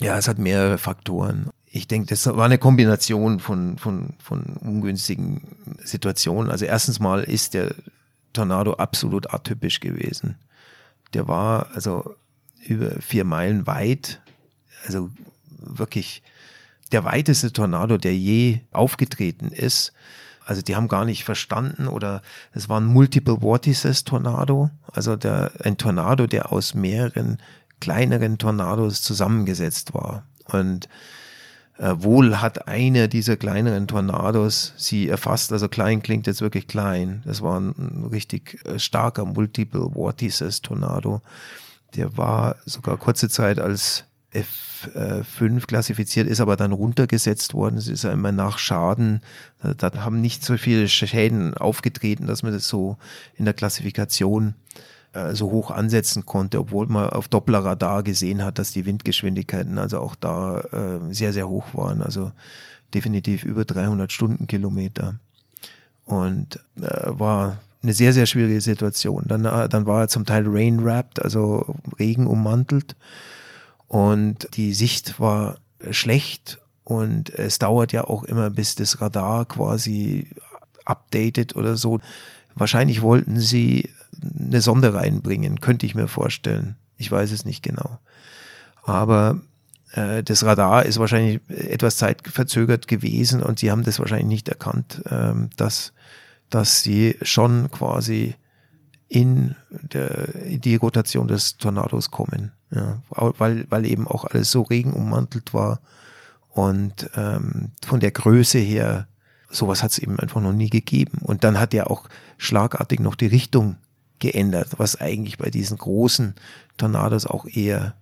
Ja, es hat mehrere Faktoren. Ich denke, das war eine Kombination von, von, von ungünstigen Situationen. Also erstens mal ist der Tornado absolut atypisch gewesen. Der war also über vier Meilen weit, also wirklich der weiteste Tornado, der je aufgetreten ist. Also die haben gar nicht verstanden oder es war ein Multiple Vortices Tornado, also der, ein Tornado, der aus mehreren kleineren Tornados zusammengesetzt war. Und äh, wohl hat einer dieser kleineren Tornados sie erfasst, also klein klingt jetzt wirklich klein. Das war ein richtig äh, starker Multiple Vortices Tornado. Der war sogar kurze Zeit als F5 klassifiziert, ist aber dann runtergesetzt worden. Es ist ja immer nach Schaden. Da haben nicht so viele Schäden aufgetreten, dass man das so in der Klassifikation äh, so hoch ansetzen konnte, obwohl man auf Dopplerradar gesehen hat, dass die Windgeschwindigkeiten also auch da äh, sehr, sehr hoch waren. Also definitiv über 300 Stundenkilometer. Und äh, war eine sehr, sehr schwierige Situation. Dann, äh, dann war er zum Teil rain-wrapped, also Regen ummantelt. Und die Sicht war schlecht und es dauert ja auch immer, bis das Radar quasi updated oder so. Wahrscheinlich wollten sie eine Sonde reinbringen, könnte ich mir vorstellen. Ich weiß es nicht genau. Aber äh, das Radar ist wahrscheinlich etwas zeitverzögert gewesen und sie haben das wahrscheinlich nicht erkannt, ähm, dass, dass sie schon quasi in, der, in die Rotation des Tornados kommen. Ja, weil, weil eben auch alles so regenummantelt war und ähm, von der Größe her, sowas hat es eben einfach noch nie gegeben. Und dann hat er auch schlagartig noch die Richtung geändert, was eigentlich bei diesen großen Tornados auch eher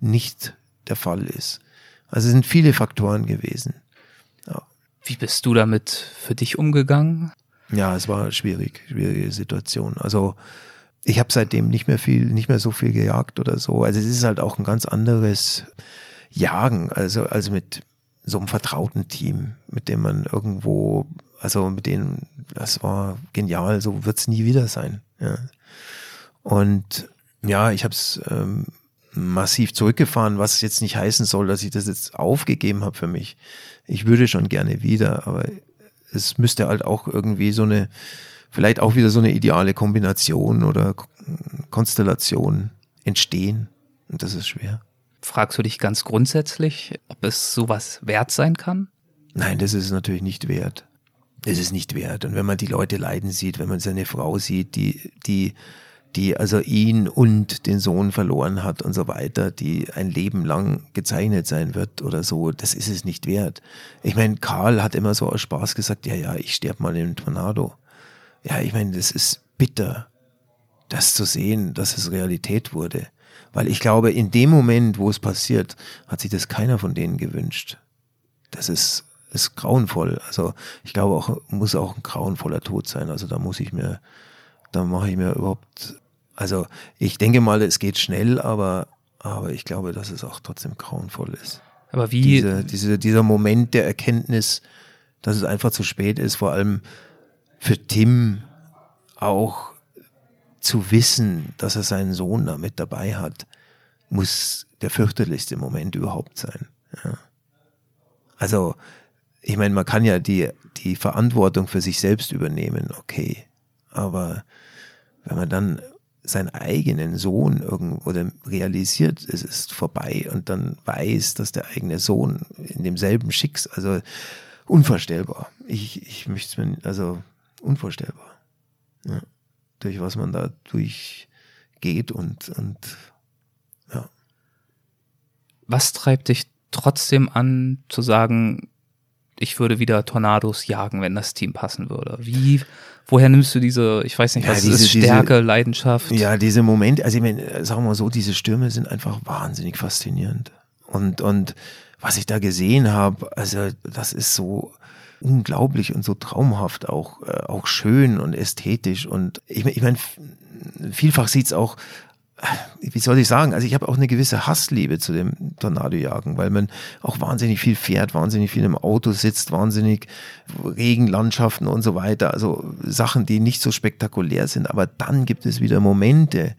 nicht der Fall ist. Also es sind viele Faktoren gewesen. Ja. Wie bist du damit für dich umgegangen? Ja, es war schwierig, schwierige Situation. Also ich habe seitdem nicht mehr viel, nicht mehr so viel gejagt oder so. Also es ist halt auch ein ganz anderes Jagen, also, also mit so einem vertrauten Team, mit dem man irgendwo, also mit denen, das war genial, so wird's nie wieder sein. Ja. Und ja, ich habe es ähm, massiv zurückgefahren, was jetzt nicht heißen soll, dass ich das jetzt aufgegeben habe für mich. Ich würde schon gerne wieder, aber es müsste halt auch irgendwie so eine, vielleicht auch wieder so eine ideale Kombination oder Konstellation entstehen. Und das ist schwer. Fragst du dich ganz grundsätzlich, ob es sowas wert sein kann? Nein, das ist natürlich nicht wert. Das ist nicht wert. Und wenn man die Leute leiden sieht, wenn man seine Frau sieht, die, die die also ihn und den Sohn verloren hat und so weiter, die ein Leben lang gezeichnet sein wird oder so, das ist es nicht wert. Ich meine, Karl hat immer so aus Spaß gesagt, ja, ja, ich sterbe mal einem Tornado. Ja, ich meine, das ist bitter, das zu sehen, dass es Realität wurde. Weil ich glaube, in dem Moment, wo es passiert, hat sich das keiner von denen gewünscht. Das ist, ist grauenvoll. Also ich glaube auch, muss auch ein grauenvoller Tod sein. Also da muss ich mir da mache ich mir überhaupt, also ich denke mal, es geht schnell, aber, aber ich glaube, dass es auch trotzdem grauenvoll ist. Aber wie? Diese, diese, dieser Moment der Erkenntnis, dass es einfach zu spät ist, vor allem für Tim auch zu wissen, dass er seinen Sohn da mit dabei hat, muss der fürchterlichste Moment überhaupt sein. Ja. Also, ich meine, man kann ja die, die Verantwortung für sich selbst übernehmen, okay. Aber wenn man dann seinen eigenen Sohn irgendwo realisiert, es ist vorbei und dann weiß, dass der eigene Sohn in demselben Schicksal, also unvorstellbar. Ich, ich möchte es mir, also unvorstellbar. Ja. Durch was man da durchgeht und, und ja. Was treibt dich trotzdem an, zu sagen, ich würde wieder Tornados jagen, wenn das Team passen würde. Wie, woher nimmst du diese, ich weiß nicht, ja, was diese, ist Stärke, diese, Leidenschaft? Ja, diese Momente, also ich meine, sagen wir mal so, diese Stürme sind einfach wahnsinnig faszinierend. Und, und was ich da gesehen habe, also das ist so unglaublich und so traumhaft, auch, äh, auch schön und ästhetisch. Und ich, ich meine, vielfach sieht's auch wie soll ich sagen, also ich habe auch eine gewisse Hassliebe zu dem Tornadojagen, weil man auch wahnsinnig viel fährt, wahnsinnig viel im Auto sitzt, wahnsinnig Regenlandschaften und so weiter, also Sachen, die nicht so spektakulär sind, aber dann gibt es wieder Momente,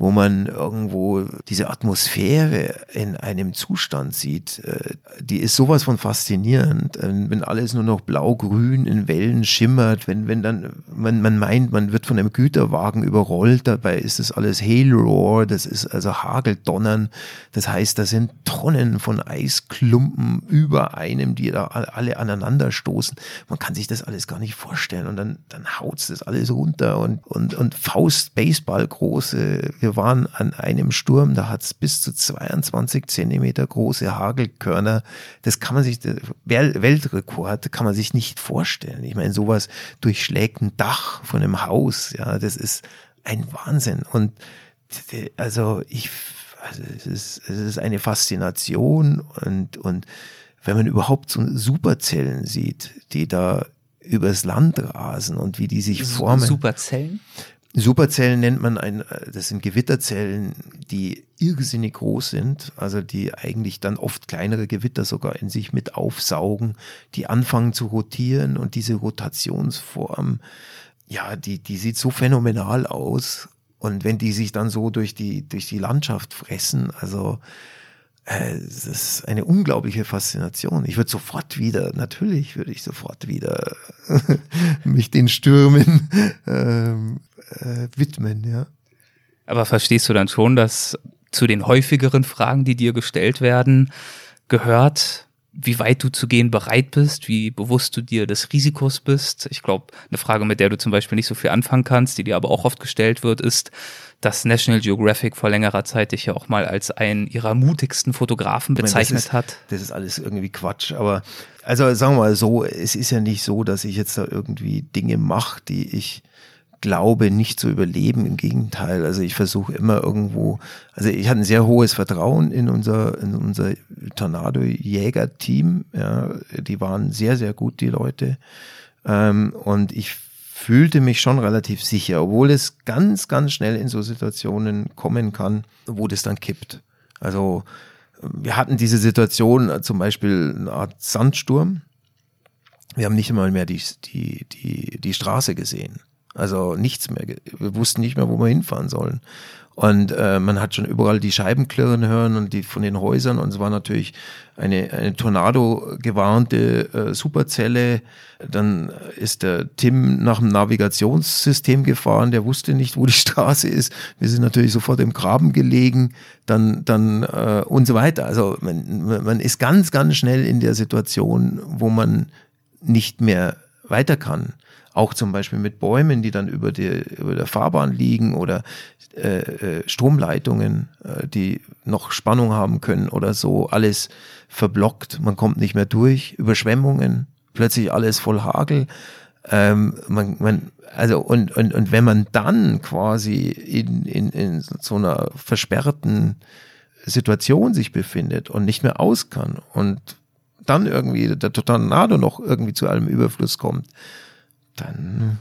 wo man irgendwo diese Atmosphäre in einem Zustand sieht, äh, die ist sowas von faszinierend, äh, wenn alles nur noch blau-grün in Wellen schimmert, wenn, wenn dann man, man meint, man wird von einem Güterwagen überrollt, dabei ist das alles Hail Roar, das ist also Hageldonnern, das heißt, da sind Tonnen von Eisklumpen über einem, die da alle aneinander stoßen. Man kann sich das alles gar nicht vorstellen. Und dann, dann haut's das alles runter und, und, und Faust Baseball große, wir waren an einem Sturm, da hat es bis zu 22 Zentimeter große Hagelkörner. Das kann man sich, Weltrekord kann man sich nicht vorstellen. Ich meine, sowas durchschlägt ein Dach von einem Haus. Ja, das ist ein Wahnsinn. Und also ich, also es ist, es ist eine Faszination und, und wenn man überhaupt so Superzellen sieht, die da übers Land rasen und wie die sich formen. Superzellen? Superzellen nennt man ein, das sind Gewitterzellen, die irrsinnig groß sind, also die eigentlich dann oft kleinere Gewitter sogar in sich mit aufsaugen, die anfangen zu rotieren und diese Rotationsform, ja, die, die sieht so phänomenal aus. Und wenn die sich dann so durch die, durch die Landschaft fressen, also äh, es ist eine unglaubliche Faszination. Ich würde sofort wieder, natürlich würde ich sofort wieder mich den Stürmen ähm, äh, widmen, ja. Aber verstehst du dann schon, dass zu den häufigeren Fragen, die dir gestellt werden, gehört, wie weit du zu gehen bereit bist, wie bewusst du dir des Risikos bist. Ich glaube, eine Frage, mit der du zum Beispiel nicht so viel anfangen kannst, die dir aber auch oft gestellt wird, ist, dass National Geographic vor längerer Zeit dich ja auch mal als einen ihrer mutigsten Fotografen bezeichnet das ist, hat. Das ist alles irgendwie Quatsch, aber also sagen wir mal so, es ist ja nicht so, dass ich jetzt da irgendwie Dinge mache, die ich glaube, nicht zu überleben. Im Gegenteil. Also ich versuche immer irgendwo, also ich hatte ein sehr hohes Vertrauen in unser, in unser Tornado-Jäger-Team. Ja, die waren sehr, sehr gut, die Leute. Ähm, und ich fühlte mich schon relativ sicher, obwohl es ganz, ganz schnell in so Situationen kommen kann, wo das dann kippt. Also wir hatten diese Situation, zum Beispiel eine Art Sandsturm. Wir haben nicht einmal mehr die, die, die, die Straße gesehen. Also nichts mehr. Wir wussten nicht mehr, wo wir hinfahren sollen. Und äh, man hat schon überall die Scheiben klirren hören und die von den Häusern. Und es war natürlich eine, eine Tornado gewarnte äh, Superzelle. Dann ist der Tim nach dem Navigationssystem gefahren. Der wusste nicht, wo die Straße ist. Wir sind natürlich sofort im Graben gelegen. Dann, dann äh, und so weiter. Also man, man ist ganz, ganz schnell in der Situation, wo man nicht mehr weiter kann auch zum Beispiel mit Bäumen, die dann über, die, über der Fahrbahn liegen oder äh, äh, Stromleitungen, äh, die noch Spannung haben können oder so, alles verblockt, man kommt nicht mehr durch, Überschwemmungen, plötzlich alles voll Hagel. Ähm, man, man, also und, und, und wenn man dann quasi in, in, in so einer versperrten Situation sich befindet und nicht mehr aus kann und dann irgendwie der Tornado noch irgendwie zu einem Überfluss kommt, dann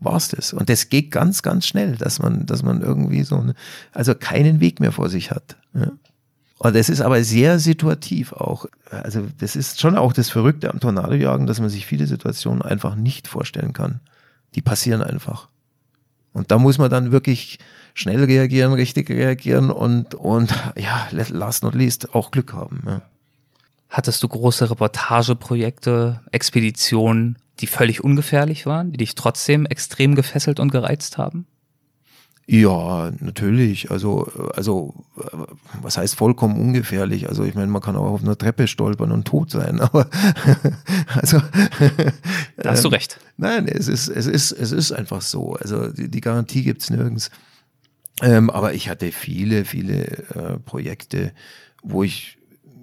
war's das. Und das geht ganz, ganz schnell, dass man, dass man irgendwie so, eine, also keinen Weg mehr vor sich hat. Ja. Und das ist aber sehr situativ auch. Also das ist schon auch das Verrückte am Tornadojagen, dass man sich viele Situationen einfach nicht vorstellen kann. Die passieren einfach. Und da muss man dann wirklich schnell reagieren, richtig reagieren und, und ja, last not least auch Glück haben. Ja. Hattest du große Reportageprojekte, Expeditionen, die völlig ungefährlich waren, die dich trotzdem extrem gefesselt und gereizt haben? Ja, natürlich. Also, also, was heißt vollkommen ungefährlich? Also, ich meine, man kann auch auf einer Treppe stolpern und tot sein, aber, also. Da hast du ähm, recht. Nein, es ist, es ist, es ist einfach so. Also, die, die Garantie gibt's nirgends. Ähm, aber ich hatte viele, viele äh, Projekte, wo ich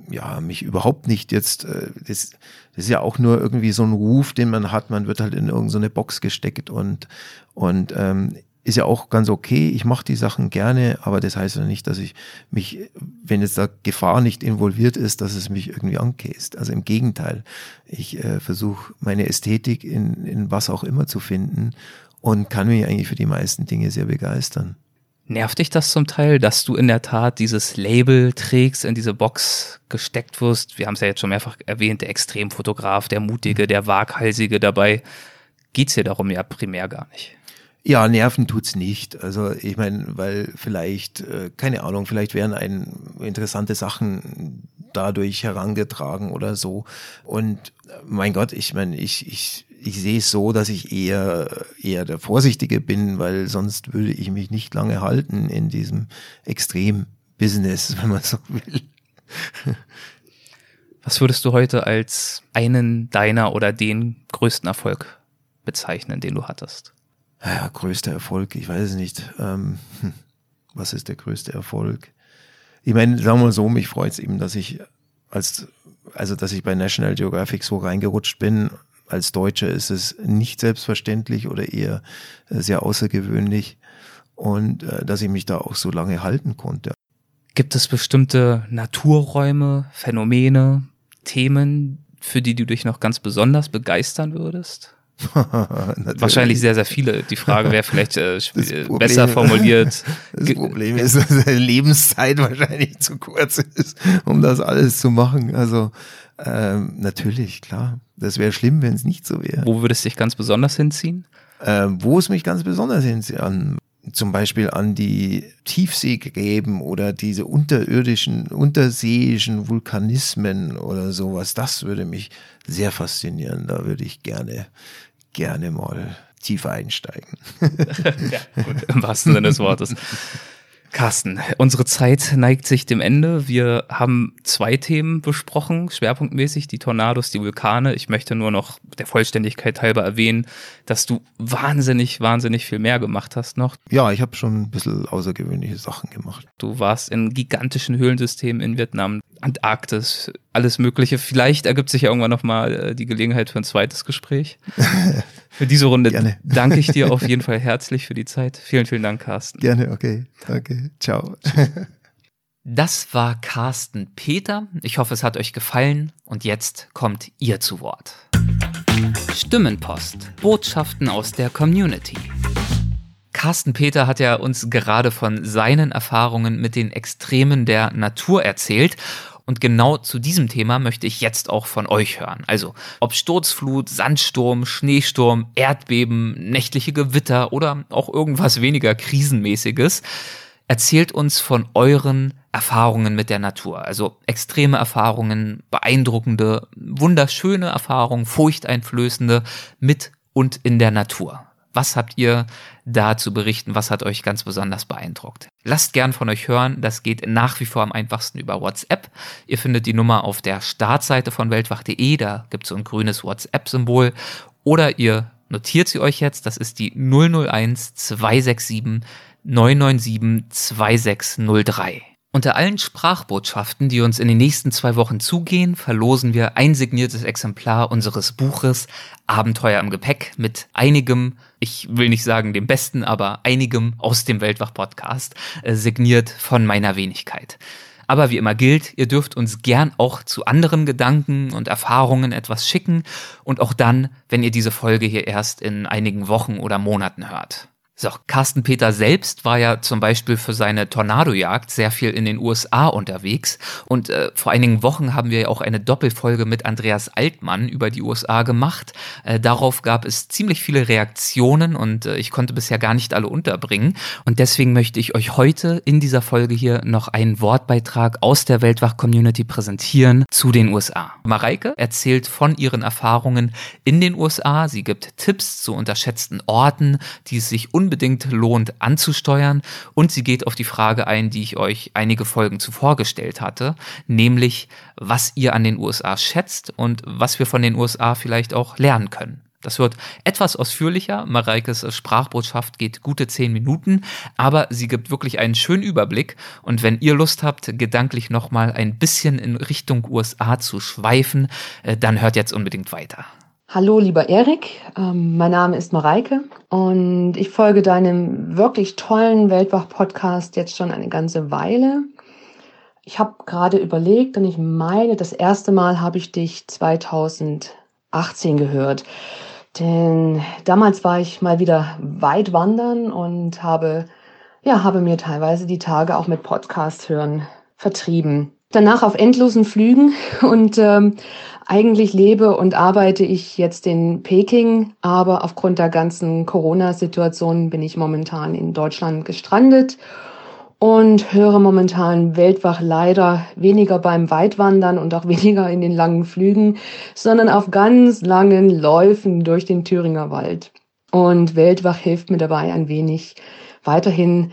ja, mich überhaupt nicht jetzt, äh, das, das ist ja auch nur irgendwie so ein Ruf, den man hat, man wird halt in irgendeine Box gesteckt und, und ähm, ist ja auch ganz okay, ich mache die Sachen gerne, aber das heißt ja nicht, dass ich mich, wenn jetzt da Gefahr nicht involviert ist, dass es mich irgendwie ankäst. Also im Gegenteil, ich äh, versuche meine Ästhetik in, in was auch immer zu finden und kann mich eigentlich für die meisten Dinge sehr begeistern. Nervt dich das zum Teil, dass du in der Tat dieses Label trägst, in diese Box gesteckt wirst? Wir haben es ja jetzt schon mehrfach erwähnt, der Extremfotograf, der Mutige, der Waghalsige dabei. Geht's hier darum ja primär gar nicht. Ja, nerven tut's nicht. Also ich meine, weil vielleicht, äh, keine Ahnung, vielleicht werden ein interessante Sachen dadurch herangetragen oder so. Und äh, mein Gott, ich meine, ich, ich ich sehe es so, dass ich eher, eher der Vorsichtige bin, weil sonst würde ich mich nicht lange halten in diesem Extrem-Business, wenn man so will. Was würdest du heute als einen deiner oder den größten Erfolg bezeichnen, den du hattest? Ja, größter Erfolg, ich weiß es nicht. Ähm, hm, was ist der größte Erfolg? Ich meine, sagen wir mal so, mich freut es eben, dass ich als, also dass ich bei National Geographic so reingerutscht bin als Deutscher ist es nicht selbstverständlich oder eher äh, sehr außergewöhnlich und äh, dass ich mich da auch so lange halten konnte. Gibt es bestimmte Naturräume, Phänomene, Themen, für die du dich noch ganz besonders begeistern würdest? Wahrscheinlich sehr, sehr viele. Die Frage wäre vielleicht äh, Problem, besser formuliert. Das Problem ist, dass die Lebenszeit wahrscheinlich zu kurz ist, um das alles zu machen. Also ähm, natürlich, klar. Das wäre schlimm, wenn es nicht so wäre. Wo würde es dich ganz besonders hinziehen? Ähm, wo es mich ganz besonders hinzieht, an, zum Beispiel an die Tiefseegräben oder diese unterirdischen, unterseeischen Vulkanismen oder sowas. Das würde mich sehr faszinieren. Da würde ich gerne, gerne mal tiefer einsteigen. ja, gut, im wahrsten Sinne des Wortes. Carsten, unsere Zeit neigt sich dem Ende. Wir haben zwei Themen besprochen, schwerpunktmäßig, die Tornados, die Vulkane. Ich möchte nur noch der Vollständigkeit halber erwähnen, dass du wahnsinnig, wahnsinnig viel mehr gemacht hast noch. Ja, ich habe schon ein bisschen außergewöhnliche Sachen gemacht. Du warst in gigantischen Höhlensystemen in Vietnam, Antarktis, alles Mögliche. Vielleicht ergibt sich ja irgendwann nochmal äh, die Gelegenheit für ein zweites Gespräch. Für diese Runde Gerne. danke ich dir auf jeden Fall herzlich für die Zeit. Vielen, vielen Dank, Carsten. Gerne, okay. Danke. Ciao. Das war Carsten Peter. Ich hoffe, es hat euch gefallen. Und jetzt kommt ihr zu Wort. Stimmenpost. Botschaften aus der Community. Carsten Peter hat ja uns gerade von seinen Erfahrungen mit den Extremen der Natur erzählt. Und genau zu diesem Thema möchte ich jetzt auch von euch hören. Also, ob Sturzflut, Sandsturm, Schneesturm, Erdbeben, nächtliche Gewitter oder auch irgendwas weniger krisenmäßiges. Erzählt uns von euren Erfahrungen mit der Natur. Also extreme Erfahrungen, beeindruckende, wunderschöne Erfahrungen, furchteinflößende mit und in der Natur. Was habt ihr da zu berichten? Was hat euch ganz besonders beeindruckt? Lasst gern von euch hören. Das geht nach wie vor am einfachsten über WhatsApp. Ihr findet die Nummer auf der Startseite von weltwach.de. Da gibt es so ein grünes WhatsApp-Symbol. Oder ihr notiert sie euch jetzt. Das ist die 001 267 997 2603. Unter allen Sprachbotschaften, die uns in den nächsten zwei Wochen zugehen, verlosen wir ein signiertes Exemplar unseres Buches Abenteuer im Gepäck mit einigem, ich will nicht sagen dem besten, aber einigem aus dem Weltwach-Podcast, äh, signiert von meiner Wenigkeit. Aber wie immer gilt, ihr dürft uns gern auch zu anderen Gedanken und Erfahrungen etwas schicken und auch dann, wenn ihr diese Folge hier erst in einigen Wochen oder Monaten hört. So, Carsten Peter selbst war ja zum Beispiel für seine Tornadojagd sehr viel in den USA unterwegs und äh, vor einigen Wochen haben wir ja auch eine Doppelfolge mit Andreas Altmann über die USA gemacht. Äh, darauf gab es ziemlich viele Reaktionen und äh, ich konnte bisher gar nicht alle unterbringen und deswegen möchte ich euch heute in dieser Folge hier noch einen Wortbeitrag aus der Weltwach-Community präsentieren zu den USA. Mareike erzählt von ihren Erfahrungen in den USA. Sie gibt Tipps zu unterschätzten Orten, die es sich unbedingt lohnt anzusteuern. Und sie geht auf die Frage ein, die ich euch einige Folgen zuvor gestellt hatte, nämlich was ihr an den USA schätzt und was wir von den USA vielleicht auch lernen können. Das wird etwas ausführlicher. Mareikes Sprachbotschaft geht gute zehn Minuten, aber sie gibt wirklich einen schönen Überblick. Und wenn ihr Lust habt, gedanklich nochmal ein bisschen in Richtung USA zu schweifen, äh, dann hört jetzt unbedingt weiter. Hallo, lieber Erik. Ähm, mein Name ist Mareike und ich folge deinem wirklich tollen Weltwach-Podcast jetzt schon eine ganze Weile. Ich habe gerade überlegt und ich meine, das erste Mal habe ich dich 2018 gehört. Denn damals war ich mal wieder weit wandern und habe ja, habe mir teilweise die Tage auch mit Podcast hören vertrieben. Danach auf endlosen Flügen und ähm, eigentlich lebe und arbeite ich jetzt in Peking, aber aufgrund der ganzen Corona-Situation bin ich momentan in Deutschland gestrandet und höre momentan Weltwach leider weniger beim Weitwandern und auch weniger in den langen Flügen, sondern auf ganz langen Läufen durch den Thüringer Wald. Und Weltwach hilft mir dabei ein wenig weiterhin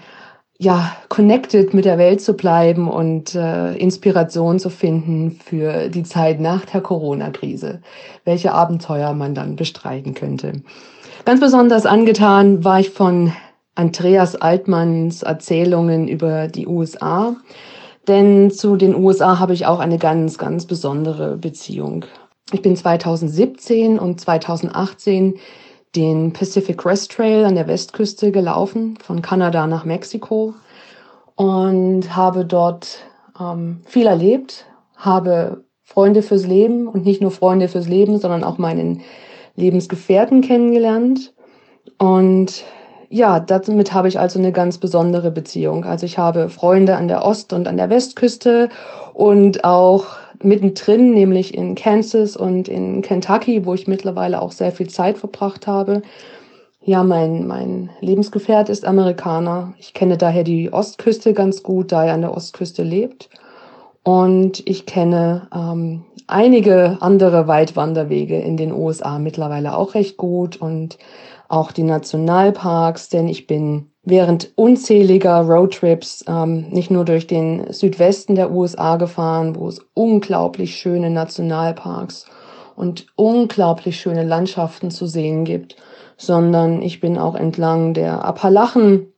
ja connected mit der Welt zu bleiben und äh, Inspiration zu finden für die Zeit nach der Corona-Krise, welche Abenteuer man dann bestreiten könnte. Ganz besonders angetan war ich von Andreas Altmanns Erzählungen über die USA. Denn zu den USA habe ich auch eine ganz, ganz besondere Beziehung. Ich bin 2017 und 2018 den Pacific Crest Trail an der Westküste gelaufen, von Kanada nach Mexiko und habe dort ähm, viel erlebt, habe Freunde fürs Leben und nicht nur Freunde fürs Leben, sondern auch meinen Lebensgefährten kennengelernt. Und ja, damit habe ich also eine ganz besondere Beziehung. Also ich habe Freunde an der Ost- und an der Westküste und auch mittendrin, nämlich in Kansas und in Kentucky, wo ich mittlerweile auch sehr viel Zeit verbracht habe. Ja, mein, mein Lebensgefährt ist Amerikaner. Ich kenne daher die Ostküste ganz gut, da er an der Ostküste lebt. Und ich kenne ähm, einige andere Weitwanderwege in den USA mittlerweile auch recht gut und auch die Nationalparks, denn ich bin während unzähliger Roadtrips ähm, nicht nur durch den Südwesten der USA gefahren, wo es unglaublich schöne Nationalparks und unglaublich schöne Landschaften zu sehen gibt, sondern ich bin auch entlang der Appalachen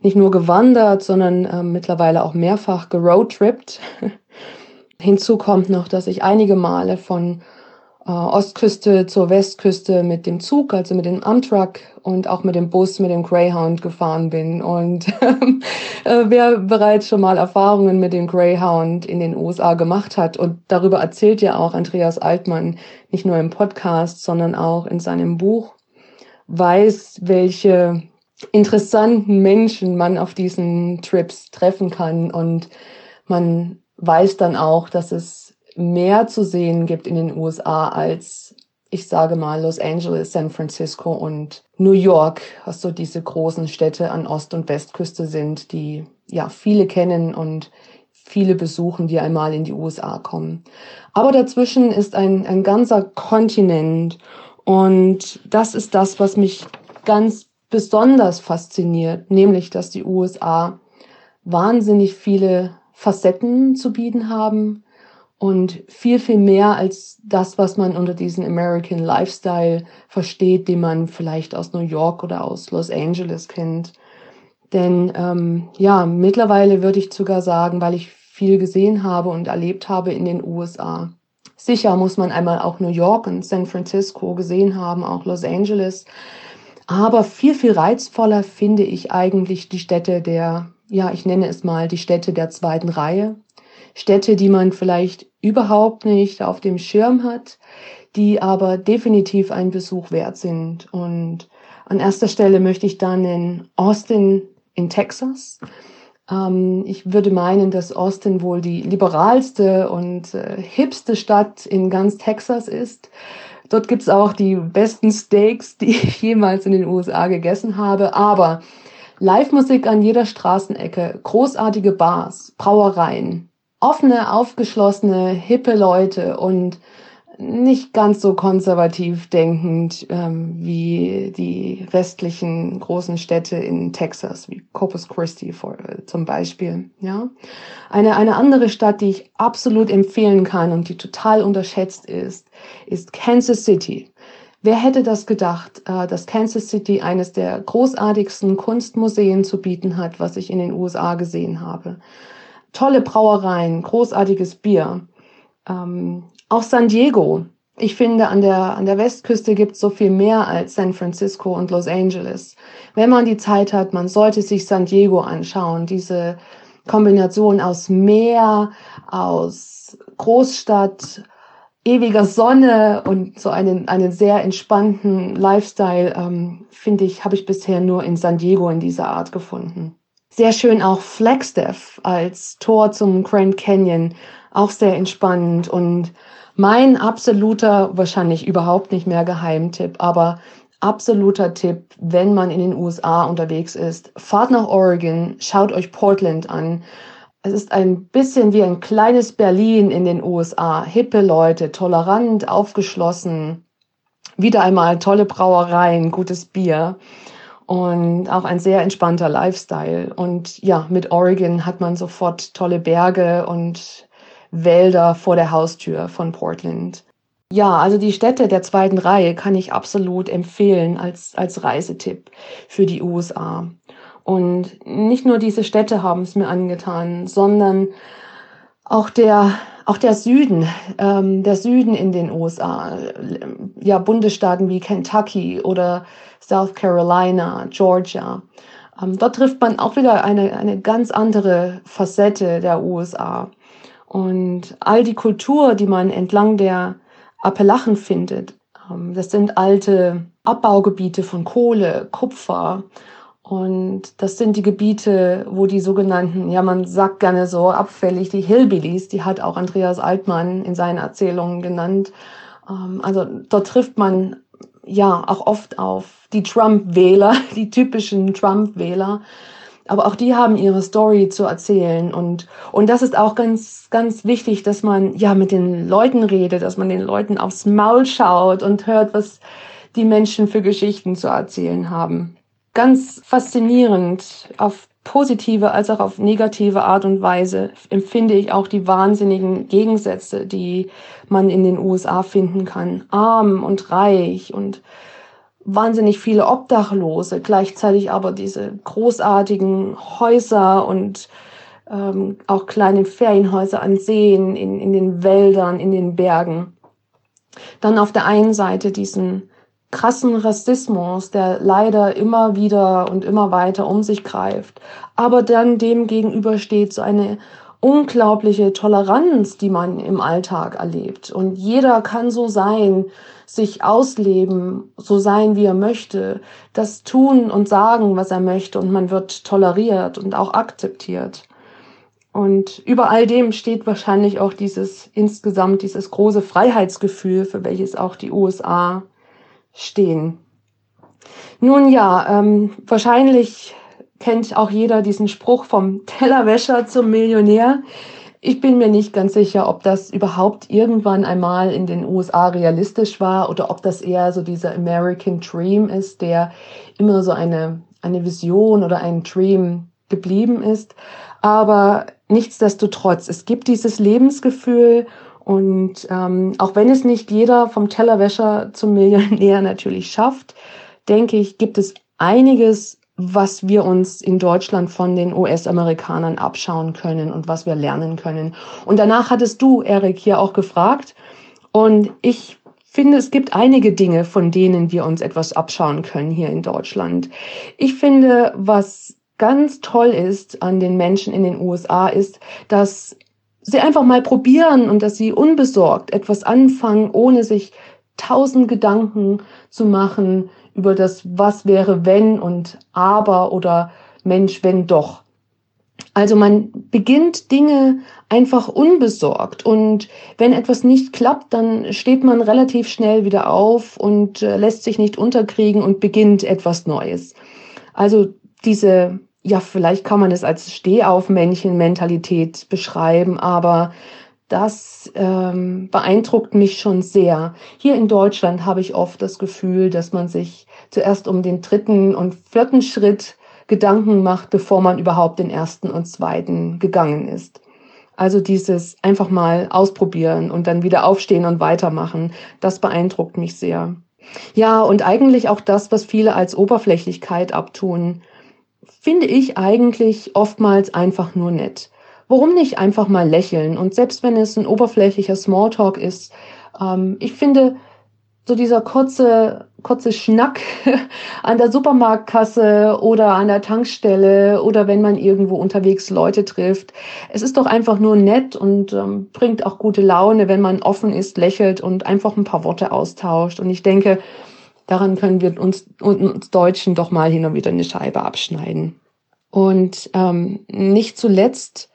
nicht nur gewandert, sondern äh, mittlerweile auch mehrfach geroadtrippt. Hinzu kommt noch, dass ich einige Male von Ostküste zur Westküste mit dem Zug, also mit dem Amtrak und auch mit dem Bus, mit dem Greyhound gefahren bin. Und äh, wer bereits schon mal Erfahrungen mit dem Greyhound in den USA gemacht hat, und darüber erzählt ja auch Andreas Altmann, nicht nur im Podcast, sondern auch in seinem Buch, weiß, welche interessanten Menschen man auf diesen Trips treffen kann. Und man weiß dann auch, dass es mehr zu sehen gibt in den USA als, ich sage mal, Los Angeles, San Francisco und New York, was so diese großen Städte an Ost- und Westküste sind, die ja viele kennen und viele besuchen, die einmal in die USA kommen. Aber dazwischen ist ein, ein ganzer Kontinent und das ist das, was mich ganz besonders fasziniert, nämlich, dass die USA wahnsinnig viele Facetten zu bieten haben, und viel, viel mehr als das, was man unter diesem American Lifestyle versteht, den man vielleicht aus New York oder aus Los Angeles kennt. Denn ähm, ja, mittlerweile würde ich sogar sagen, weil ich viel gesehen habe und erlebt habe in den USA. Sicher muss man einmal auch New York und San Francisco gesehen haben, auch Los Angeles. Aber viel, viel reizvoller finde ich eigentlich die Städte der, ja, ich nenne es mal die Städte der zweiten Reihe. Städte, die man vielleicht überhaupt nicht auf dem Schirm hat, die aber definitiv ein Besuch wert sind. Und an erster Stelle möchte ich dann in Austin in Texas. Ähm, ich würde meinen, dass Austin wohl die liberalste und äh, hipste Stadt in ganz Texas ist. Dort gibt's auch die besten Steaks, die ich jemals in den USA gegessen habe. Aber Live-Musik an jeder Straßenecke, großartige Bars, Brauereien, offene, aufgeschlossene, hippe Leute und nicht ganz so konservativ denkend ähm, wie die restlichen großen Städte in Texas, wie Corpus Christi for, äh, zum Beispiel. Ja, eine eine andere Stadt, die ich absolut empfehlen kann und die total unterschätzt ist, ist Kansas City. Wer hätte das gedacht, äh, dass Kansas City eines der großartigsten Kunstmuseen zu bieten hat, was ich in den USA gesehen habe? Tolle Brauereien, großartiges Bier. Ähm, auch San Diego. Ich finde, an der, an der Westküste gibt es so viel mehr als San Francisco und Los Angeles. Wenn man die Zeit hat, man sollte sich San Diego anschauen. Diese Kombination aus Meer, aus Großstadt, ewiger Sonne und so einen, einen sehr entspannten Lifestyle, ähm, finde ich, habe ich bisher nur in San Diego in dieser Art gefunden. Sehr schön auch Flagstaff als Tor zum Grand Canyon, auch sehr entspannend und mein absoluter, wahrscheinlich überhaupt nicht mehr Geheimtipp, aber absoluter Tipp, wenn man in den USA unterwegs ist. Fahrt nach Oregon, schaut euch Portland an. Es ist ein bisschen wie ein kleines Berlin in den USA. Hippe Leute, tolerant, aufgeschlossen. Wieder einmal tolle Brauereien, gutes Bier und auch ein sehr entspannter Lifestyle. Und ja, mit Oregon hat man sofort tolle Berge und Wälder vor der Haustür von Portland. Ja, also die Städte der zweiten Reihe kann ich absolut empfehlen als, als Reisetipp für die USA. Und nicht nur diese Städte haben es mir angetan, sondern auch der, auch der Süden, ähm, der Süden in den USA, ja, Bundesstaaten wie Kentucky oder South Carolina, Georgia. Ähm, dort trifft man auch wieder eine, eine ganz andere Facette der USA. Und all die Kultur, die man entlang der Appalachen findet, ähm, das sind alte Abbaugebiete von Kohle, Kupfer. Und das sind die Gebiete, wo die sogenannten, ja, man sagt gerne so abfällig, die Hillbillies, die hat auch Andreas Altmann in seinen Erzählungen genannt. Ähm, also dort trifft man ja auch oft auf die Trump-Wähler, die typischen Trump-Wähler, aber auch die haben ihre Story zu erzählen und und das ist auch ganz ganz wichtig, dass man ja mit den Leuten redet, dass man den Leuten aufs Maul schaut und hört, was die Menschen für Geschichten zu erzählen haben. Ganz faszinierend auf positive als auch auf negative Art und Weise empfinde ich auch die wahnsinnigen Gegensätze, die man in den USA finden kann. Arm und reich und wahnsinnig viele Obdachlose, gleichzeitig aber diese großartigen Häuser und ähm, auch kleine Ferienhäuser an Seen, in, in den Wäldern, in den Bergen. Dann auf der einen Seite diesen krassen Rassismus, der leider immer wieder und immer weiter um sich greift, aber dann dem gegenüber steht so eine unglaubliche Toleranz, die man im Alltag erlebt. Und jeder kann so sein, sich ausleben, so sein, wie er möchte, das tun und sagen, was er möchte und man wird toleriert und auch akzeptiert. Und über all dem steht wahrscheinlich auch dieses insgesamt dieses große Freiheitsgefühl, für welches auch die USA stehen. Nun ja, ähm, wahrscheinlich kennt auch jeder diesen Spruch vom Tellerwäscher zum Millionär. Ich bin mir nicht ganz sicher, ob das überhaupt irgendwann einmal in den USA realistisch war oder ob das eher so dieser American Dream ist, der immer so eine, eine Vision oder ein Dream geblieben ist. Aber nichtsdestotrotz, es gibt dieses Lebensgefühl und ähm, auch wenn es nicht jeder vom Tellerwäscher zum Millionär natürlich schafft, denke ich, gibt es einiges was wir uns in Deutschland von den US-Amerikanern abschauen können und was wir lernen können. Und danach hattest du, Erik, hier auch gefragt. Und ich finde, es gibt einige Dinge, von denen wir uns etwas abschauen können hier in Deutschland. Ich finde, was ganz toll ist an den Menschen in den USA ist, dass sie einfach mal probieren und dass sie unbesorgt etwas anfangen, ohne sich tausend Gedanken zu machen, über das Was wäre wenn und aber oder Mensch, wenn doch. Also man beginnt Dinge einfach unbesorgt und wenn etwas nicht klappt, dann steht man relativ schnell wieder auf und äh, lässt sich nicht unterkriegen und beginnt etwas Neues. Also diese, ja, vielleicht kann man es als Stehaufmännchen-Mentalität beschreiben, aber das ähm, beeindruckt mich schon sehr. Hier in Deutschland habe ich oft das Gefühl, dass man sich zuerst um den dritten und vierten Schritt Gedanken macht, bevor man überhaupt den ersten und zweiten gegangen ist. Also dieses einfach mal ausprobieren und dann wieder aufstehen und weitermachen, das beeindruckt mich sehr. Ja, und eigentlich auch das, was viele als Oberflächlichkeit abtun, finde ich eigentlich oftmals einfach nur nett. Warum nicht einfach mal lächeln? Und selbst wenn es ein oberflächlicher Smalltalk ist, ähm, ich finde, so dieser kurze, kurze Schnack an der Supermarktkasse oder an der Tankstelle oder wenn man irgendwo unterwegs Leute trifft. Es ist doch einfach nur nett und ähm, bringt auch gute Laune, wenn man offen ist, lächelt und einfach ein paar Worte austauscht. Und ich denke, daran können wir uns, uns Deutschen doch mal hin und wieder eine Scheibe abschneiden. Und ähm, nicht zuletzt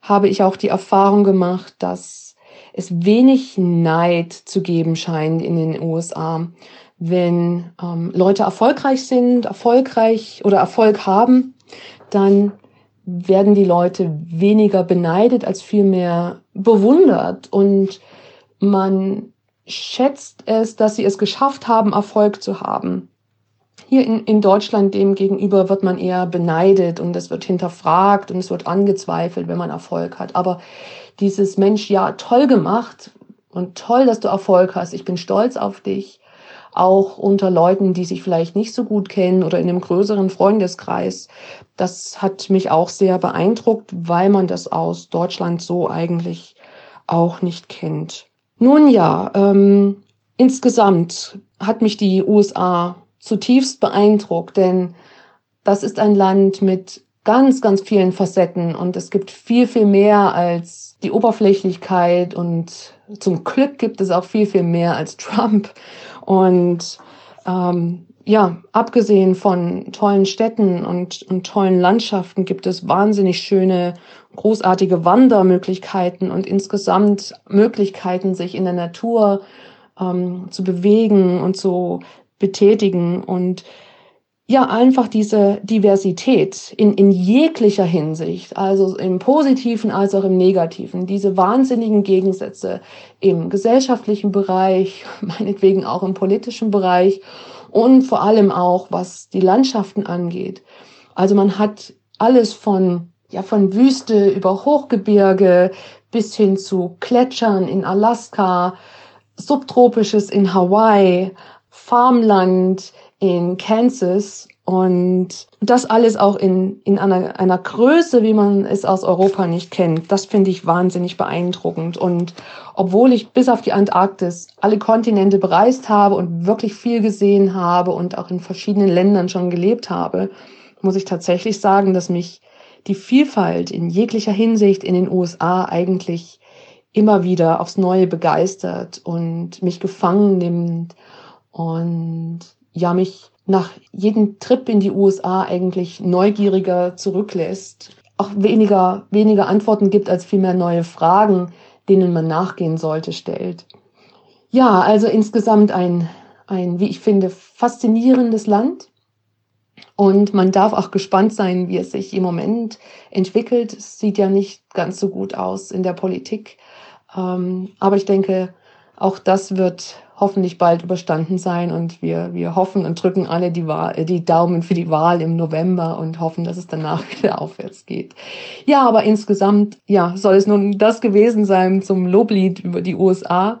habe ich auch die Erfahrung gemacht, dass es wenig Neid zu geben scheint in den USA. Wenn ähm, Leute erfolgreich sind, erfolgreich oder Erfolg haben, dann werden die Leute weniger beneidet als vielmehr bewundert und man schätzt es, dass sie es geschafft haben, Erfolg zu haben. Hier in, in Deutschland dem gegenüber wird man eher beneidet und es wird hinterfragt und es wird angezweifelt, wenn man Erfolg hat. Aber dieses Mensch, ja, toll gemacht und toll, dass du Erfolg hast. Ich bin stolz auf dich. Auch unter Leuten, die sich vielleicht nicht so gut kennen oder in einem größeren Freundeskreis. Das hat mich auch sehr beeindruckt, weil man das aus Deutschland so eigentlich auch nicht kennt. Nun ja, ähm, insgesamt hat mich die USA zutiefst beeindruckt, denn das ist ein Land mit ganz, ganz vielen Facetten und es gibt viel, viel mehr als die Oberflächlichkeit und zum Glück gibt es auch viel, viel mehr als Trump. Und ähm, ja, abgesehen von tollen Städten und, und tollen Landschaften gibt es wahnsinnig schöne, großartige Wandermöglichkeiten und insgesamt Möglichkeiten, sich in der Natur ähm, zu bewegen und zu betätigen und ja, einfach diese Diversität in, in jeglicher Hinsicht, also im positiven als auch im negativen, diese wahnsinnigen Gegensätze im gesellschaftlichen Bereich, meinetwegen auch im politischen Bereich und vor allem auch, was die Landschaften angeht. Also man hat alles von, ja, von Wüste über Hochgebirge bis hin zu Gletschern in Alaska, subtropisches in Hawaii, Farmland in Kansas und das alles auch in, in einer, einer Größe, wie man es aus Europa nicht kennt. Das finde ich wahnsinnig beeindruckend. Und obwohl ich bis auf die Antarktis alle Kontinente bereist habe und wirklich viel gesehen habe und auch in verschiedenen Ländern schon gelebt habe, muss ich tatsächlich sagen, dass mich die Vielfalt in jeglicher Hinsicht in den USA eigentlich immer wieder aufs Neue begeistert und mich gefangen nimmt und ja, mich nach jedem Trip in die USA eigentlich neugieriger zurücklässt, auch weniger, weniger Antworten gibt, als vielmehr neue Fragen, denen man nachgehen sollte, stellt. Ja, also insgesamt ein, ein, wie ich finde, faszinierendes Land. Und man darf auch gespannt sein, wie es sich im Moment entwickelt. Es sieht ja nicht ganz so gut aus in der Politik. Ähm, aber ich denke, auch das wird hoffentlich bald überstanden sein und wir, wir hoffen und drücken alle die, Wahl, die Daumen für die Wahl im November und hoffen, dass es danach wieder aufwärts geht. Ja, aber insgesamt, ja, soll es nun das gewesen sein zum Loblied über die USA.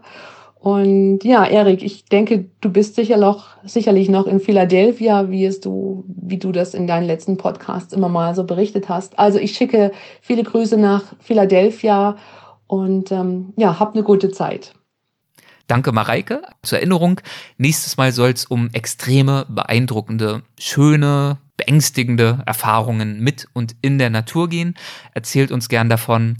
Und ja, Erik, ich denke, du bist sicher noch, sicherlich noch in Philadelphia, wie es du, wie du das in deinen letzten Podcasts immer mal so berichtet hast. Also ich schicke viele Grüße nach Philadelphia und ähm, ja, hab eine gute Zeit. Danke, Mareike. Zur Erinnerung, nächstes Mal soll es um extreme, beeindruckende, schöne, beängstigende Erfahrungen mit und in der Natur gehen. Erzählt uns gern davon.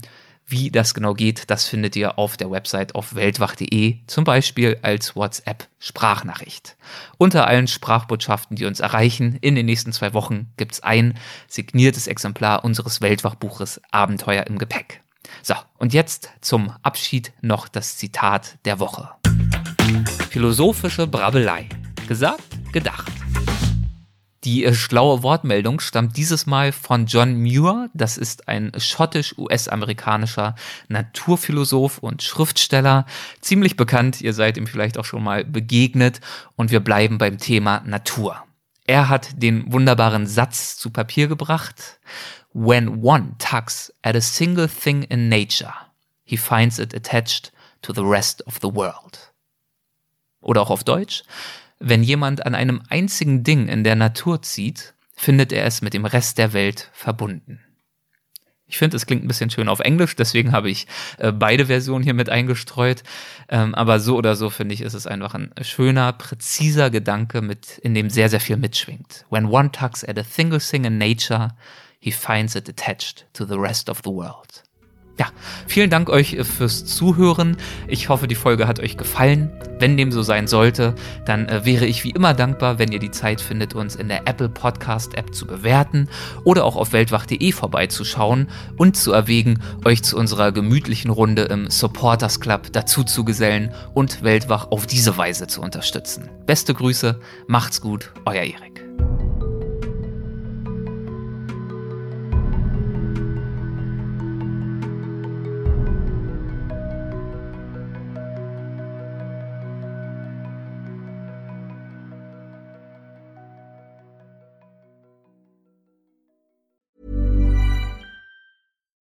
Wie das genau geht, das findet ihr auf der Website auf weltwach.de, zum Beispiel als WhatsApp-Sprachnachricht. Unter allen Sprachbotschaften, die uns erreichen, in den nächsten zwei Wochen gibt's ein signiertes Exemplar unseres Weltwachbuches Abenteuer im Gepäck. So, und jetzt zum Abschied noch das Zitat der Woche. Philosophische Brabbelei. Gesagt, gedacht. Die äh, schlaue Wortmeldung stammt dieses Mal von John Muir. Das ist ein schottisch-US-amerikanischer Naturphilosoph und Schriftsteller. Ziemlich bekannt, ihr seid ihm vielleicht auch schon mal begegnet. Und wir bleiben beim Thema Natur. Er hat den wunderbaren Satz zu Papier gebracht. When one tugs at a single thing in nature, he finds it attached to the rest of the world. Oder auch auf Deutsch, wenn jemand an einem einzigen Ding in der Natur zieht, findet er es mit dem Rest der Welt verbunden. Ich finde, es klingt ein bisschen schön auf Englisch, deswegen habe ich äh, beide Versionen hier mit eingestreut. Ähm, aber so oder so finde ich, ist es einfach ein schöner, präziser Gedanke, mit, in dem sehr, sehr viel mitschwingt. When one tugs at a single thing in nature, he finds it attached to the rest of the world. Ja, vielen Dank euch fürs Zuhören. Ich hoffe, die Folge hat euch gefallen. Wenn dem so sein sollte, dann äh, wäre ich wie immer dankbar, wenn ihr die Zeit findet, uns in der Apple Podcast App zu bewerten oder auch auf weltwach.de vorbeizuschauen und zu erwägen, euch zu unserer gemütlichen Runde im Supporters Club dazu zu gesellen und Weltwach auf diese Weise zu unterstützen. Beste Grüße, macht's gut, euer Erik.